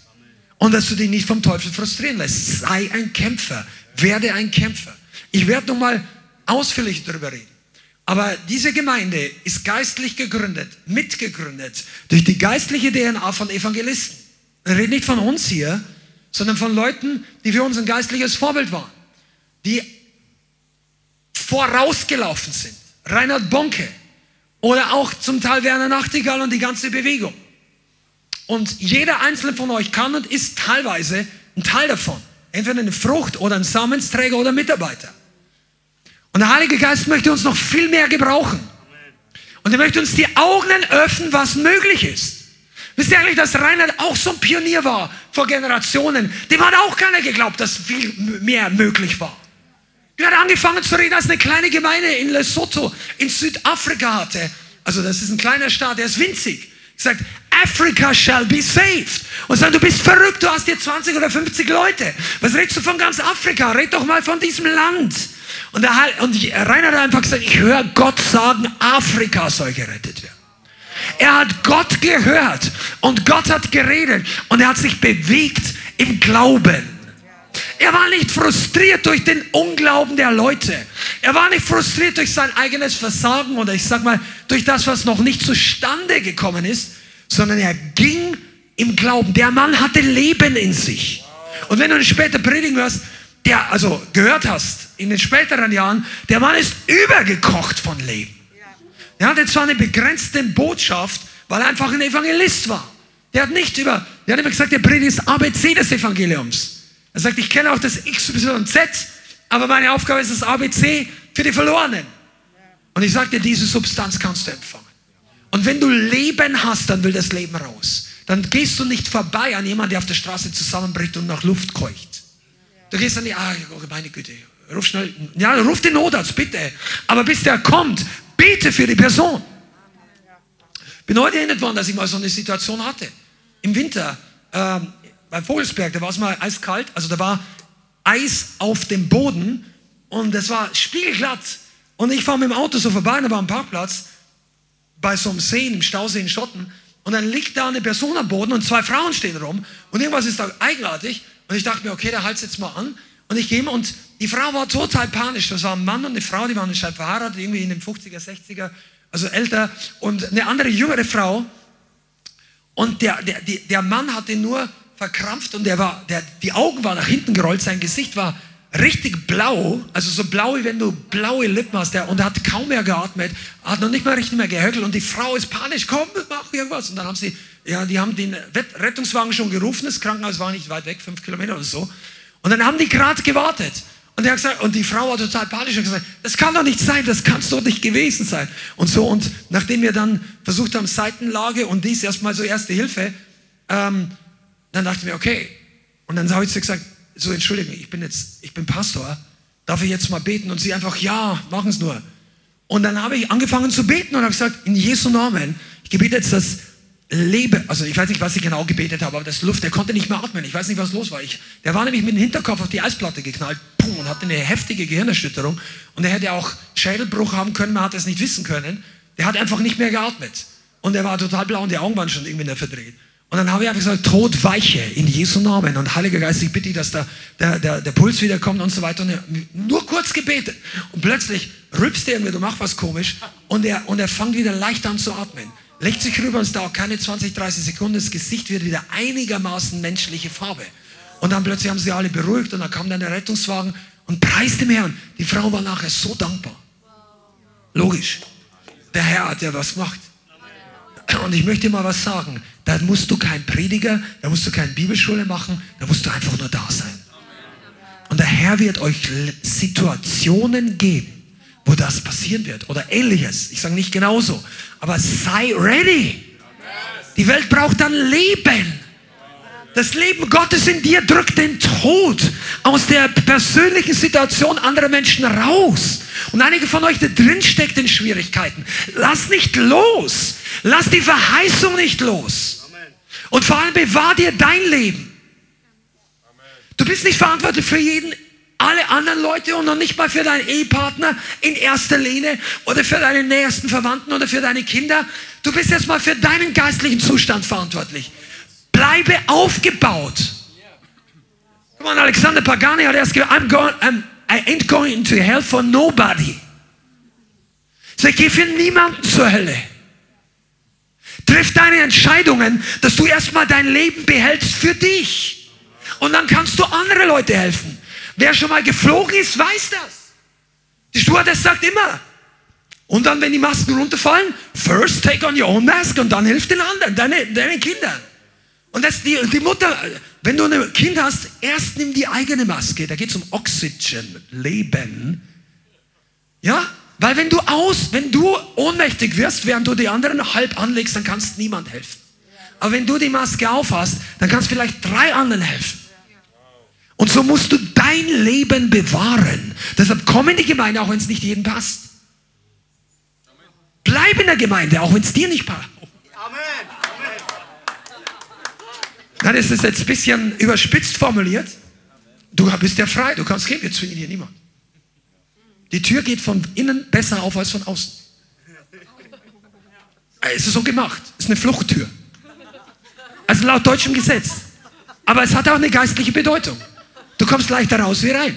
und dass du dich nicht vom Teufel frustrieren lässt. Sei ein Kämpfer, werde ein Kämpfer. Ich werde nochmal ausführlich darüber reden. Aber diese Gemeinde ist geistlich gegründet, mitgegründet durch die geistliche DNA von Evangelisten. Ich nicht von uns hier, sondern von Leuten, die für uns ein geistliches Vorbild waren, die vorausgelaufen sind. Reinhard Bonke oder auch zum Teil Werner Nachtigall und die ganze Bewegung. Und jeder einzelne von euch kann und ist teilweise ein Teil davon. Entweder eine Frucht oder ein Samensträger oder Mitarbeiter. Und der Heilige Geist möchte uns noch viel mehr gebrauchen. Und er möchte uns die Augen öffnen, was möglich ist. Wisst ihr eigentlich, dass Reinhard auch so ein Pionier war vor Generationen? Dem hat auch keiner geglaubt, dass viel mehr möglich war. Er hat angefangen zu reden, als eine kleine Gemeinde in Lesotho in Südafrika hatte. Also das ist ein kleiner Staat, der ist winzig. Sagt, Africa shall be saved. Und sagt, du bist verrückt, du hast hier 20 oder 50 Leute. Was redest du von ganz Afrika? Red doch mal von diesem Land. Und, der, und Rainer hat einfach gesagt, ich höre Gott sagen, Afrika soll gerettet werden. Er hat Gott gehört und Gott hat geredet und er hat sich bewegt im Glauben. Er war nicht frustriert durch den Unglauben der Leute. Er war nicht frustriert durch sein eigenes Versagen oder ich sag mal durch das, was noch nicht zustande gekommen ist, sondern er ging im Glauben. Der Mann hatte Leben in sich. Und wenn du ihn später predigen hörst, der also gehört hast in den späteren Jahren, der Mann ist übergekocht von Leben. Er hatte zwar eine begrenzte Botschaft, weil er einfach ein Evangelist war. Der hat nicht über, der hat immer gesagt, der predigt das ABC des Evangeliums. Er sagt, ich kenne auch das X, Y und Z, aber meine Aufgabe ist das ABC für die Verlorenen. Und ich sagte, diese Substanz kannst du empfangen. Und wenn du Leben hast, dann will das Leben raus. Dann gehst du nicht vorbei an jemanden, der auf der Straße zusammenbricht und nach Luft keucht. Du gehst dann nicht, ah, meine Güte, ruf schnell, ja, ruf den Notarzt, bitte. Aber bis der kommt, bete für die Person. Bin heute erinnert worden, dass ich mal so eine Situation hatte. Im Winter, ähm, bei Vogelsberg, da war es mal eiskalt, also da war Eis auf dem Boden und es war spiegelglatt. Und ich fahre mit dem Auto so vorbei, da war ein Parkplatz bei so einem See, im Stausee in Schotten. Und dann liegt da eine Person am Boden und zwei Frauen stehen rum. Und irgendwas ist da eigenartig. Und ich dachte mir, okay, da halt's jetzt mal an. Und ich gehe mal und die Frau war total panisch. Das war ein Mann und eine Frau, die waren anscheinend verheiratet, irgendwie in den 50er, 60er, also älter. Und eine andere jüngere Frau. Und der, der, der Mann hatte nur verkrampft und der war, der, die Augen waren nach hinten gerollt, sein Gesicht war richtig blau, also so blau, wie wenn du blaue Lippen hast. Der, und er hat kaum mehr geatmet, hat noch nicht mal richtig mehr gehöckelt und die Frau ist panisch, komm, mach irgendwas. Und dann haben sie, ja, die haben den Rettungswagen schon gerufen, das Krankenhaus war nicht weit weg, fünf Kilometer oder so. Und dann haben die gerade gewartet. Und, er hat gesagt, und die Frau war total panisch und gesagt, das kann doch nicht sein, das kann es doch nicht gewesen sein. Und so, und nachdem wir dann versucht haben, Seitenlage und dies erstmal so erste Hilfe, ähm, dann dachte ich mir, okay. Und dann habe ich zu gesagt, so entschuldigen, ich bin jetzt, ich bin Pastor, darf ich jetzt mal beten? Und sie einfach, ja, machen es nur. Und dann habe ich angefangen zu beten und habe gesagt, in Jesu Namen, ich gebete jetzt, dass lebe, also ich weiß nicht, was ich genau gebetet habe, aber das Luft, der konnte nicht mehr atmen. Ich weiß nicht, was los war. Ich, der war nämlich mit dem Hinterkopf auf die Eisplatte geknallt pum, und hatte eine heftige Gehirnerschütterung. Und er hätte auch Schädelbruch haben können, man hat es nicht wissen können. Der hat einfach nicht mehr geatmet. und er war total blau und die Augen waren schon irgendwie verdreht. Und dann habe ich einfach gesagt, Tod weiche in Jesu Namen. Und Heiliger Geist, ich bitte dich, dass der, der, der, der Puls wiederkommt und so weiter. Und er, nur kurz gebetet. Und plötzlich rübst er irgendwie, du machst was komisch. Und er, und er fängt wieder leicht an zu atmen. Legt sich rüber und es dauert keine 20, 30 Sekunden. Das Gesicht wird wieder einigermaßen menschliche Farbe. Und dann plötzlich haben sie alle beruhigt und dann kam dann der Rettungswagen und preiste dem Herrn. Die Frau war nachher so dankbar. Logisch. Der Herr hat ja was gemacht. Und ich möchte mal was sagen. Da musst du kein Prediger, da musst du keine Bibelschule machen, da musst du einfach nur da sein. Und der Herr wird euch Situationen geben, wo das passieren wird oder ähnliches. Ich sage nicht genauso, aber sei ready. Die Welt braucht dann Leben. Das Leben Gottes in dir drückt den Tod aus der persönlichen Situation anderer Menschen raus. Und einige von euch, da drin steckt in Schwierigkeiten. Lass nicht los. Lass die Verheißung nicht los. Und vor allem bewahr dir dein Leben. Du bist nicht verantwortlich für jeden, alle anderen Leute und noch nicht mal für deinen Ehepartner in erster Linie oder für deine nähersten Verwandten oder für deine Kinder. Du bist erstmal für deinen geistlichen Zustand verantwortlich. Bleibe aufgebaut. Come on, Alexander Pagani hat erst gesagt, I'm going, I'm, I ain't going to hell for nobody. So, ich gehe für niemanden zur Hölle. Triff deine Entscheidungen, dass du erstmal dein Leben behältst für dich. Und dann kannst du andere Leute helfen. Wer schon mal geflogen ist, weiß das. Die Stewardess sagt immer. Und dann, wenn die Masken runterfallen, first take on your own mask und dann hilf den anderen, deine, deinen Kindern. Und das, die, die Mutter, wenn du ein Kind hast, erst nimm die eigene Maske. Da geht es um Oxygen, Leben. Ja? Weil wenn du aus, wenn du ohnmächtig wirst, während du die anderen halb anlegst, dann kannst niemand helfen. Aber wenn du die Maske aufhast, dann kannst vielleicht drei anderen helfen. Und so musst du dein Leben bewahren. Deshalb komm in die Gemeinde, auch wenn es nicht jedem passt. Bleib in der Gemeinde, auch wenn es dir nicht passt. Dann ist es jetzt ein bisschen überspitzt formuliert. Du bist ja frei, du kannst gehen, wir zwingen dir niemand. Die Tür geht von innen besser auf als von außen. Es ist so gemacht, es ist eine Fluchttür. Also laut deutschem Gesetz. Aber es hat auch eine geistliche Bedeutung. Du kommst leichter raus wie rein.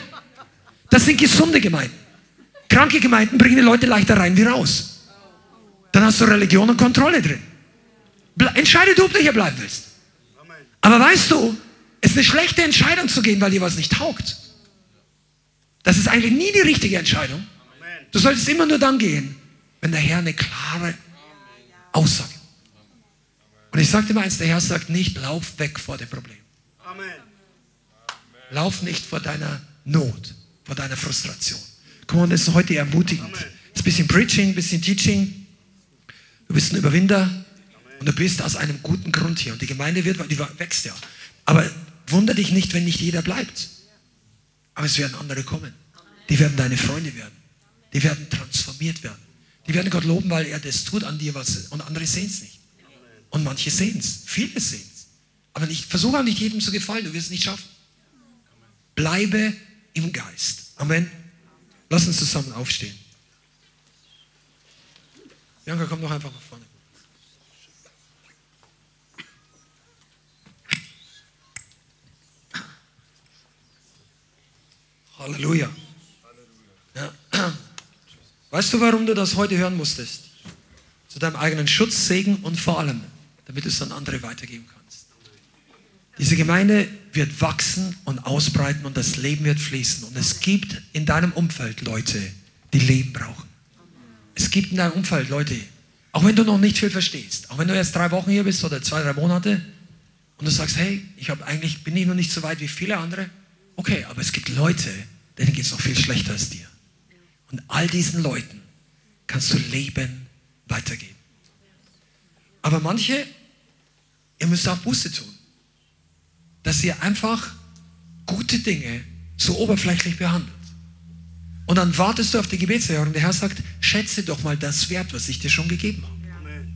Das sind gesunde Gemeinden. Kranke Gemeinden bringen die Leute leichter rein wie raus. Dann hast du Religion und Kontrolle drin. Entscheide du, ob du hier bleiben willst. Aber weißt du, es ist eine schlechte Entscheidung zu gehen, weil dir was nicht taugt. Das ist eigentlich nie die richtige Entscheidung. Du solltest immer nur dann gehen, wenn der Herr eine klare Aussage. Und ich sagte mal eins, der Herr sagt nicht, lauf weg vor dem Problem. Lauf nicht vor deiner Not, vor deiner Frustration. Komm, on, das ist heute ermutigend. Es ist ein bisschen Preaching, ein bisschen Teaching. Du bist ein Überwinder. Und du bist aus einem guten Grund hier. Und die Gemeinde wird, die wächst ja. Aber wunder dich nicht, wenn nicht jeder bleibt. Aber es werden andere kommen. Die werden deine Freunde werden. Die werden transformiert werden. Die werden Gott loben, weil er das tut an dir, was, und andere sehen es nicht. Und manche sehen es. Viele sehen es. Aber nicht, versuche auch nicht jedem zu gefallen. Du wirst es nicht schaffen. Bleibe im Geist. Amen. Lass uns zusammen aufstehen. Bianca, komm noch einfach nach vorne. Halleluja. Ja. Weißt du, warum du das heute hören musstest? Zu deinem eigenen Schutz, Segen und vor allem, damit du es an andere weitergeben kannst. Diese Gemeinde wird wachsen und ausbreiten und das Leben wird fließen. Und es gibt in deinem Umfeld Leute, die Leben brauchen. Es gibt in deinem Umfeld Leute, auch wenn du noch nicht viel verstehst, auch wenn du erst drei Wochen hier bist oder zwei, drei Monate und du sagst, hey, ich habe eigentlich bin ich noch nicht so weit wie viele andere, Okay, aber es gibt Leute, denen geht es noch viel schlechter als dir. Und all diesen Leuten kannst du Leben weitergeben. Aber manche, ihr müsst auch Buße tun, dass ihr einfach gute Dinge so oberflächlich behandelt. Und dann wartest du auf die Gebetserhörung der Herr sagt, schätze doch mal das Wert, was ich dir schon gegeben habe.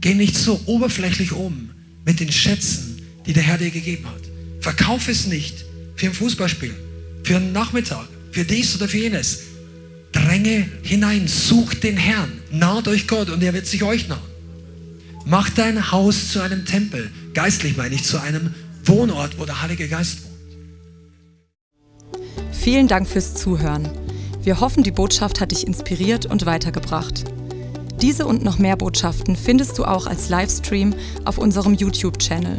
Geh nicht so oberflächlich um mit den Schätzen, die der Herr dir gegeben hat. Verkauf es nicht für ein Fußballspiel, für einen Nachmittag, für dies oder für jenes. Dränge hinein, sucht den Herrn, naht euch Gott und er wird sich euch nahen. Mach dein Haus zu einem Tempel. Geistlich meine ich zu einem Wohnort, wo der Heilige Geist wohnt. Vielen Dank fürs Zuhören. Wir hoffen, die Botschaft hat dich inspiriert und weitergebracht. Diese und noch mehr Botschaften findest du auch als Livestream auf unserem YouTube-Channel,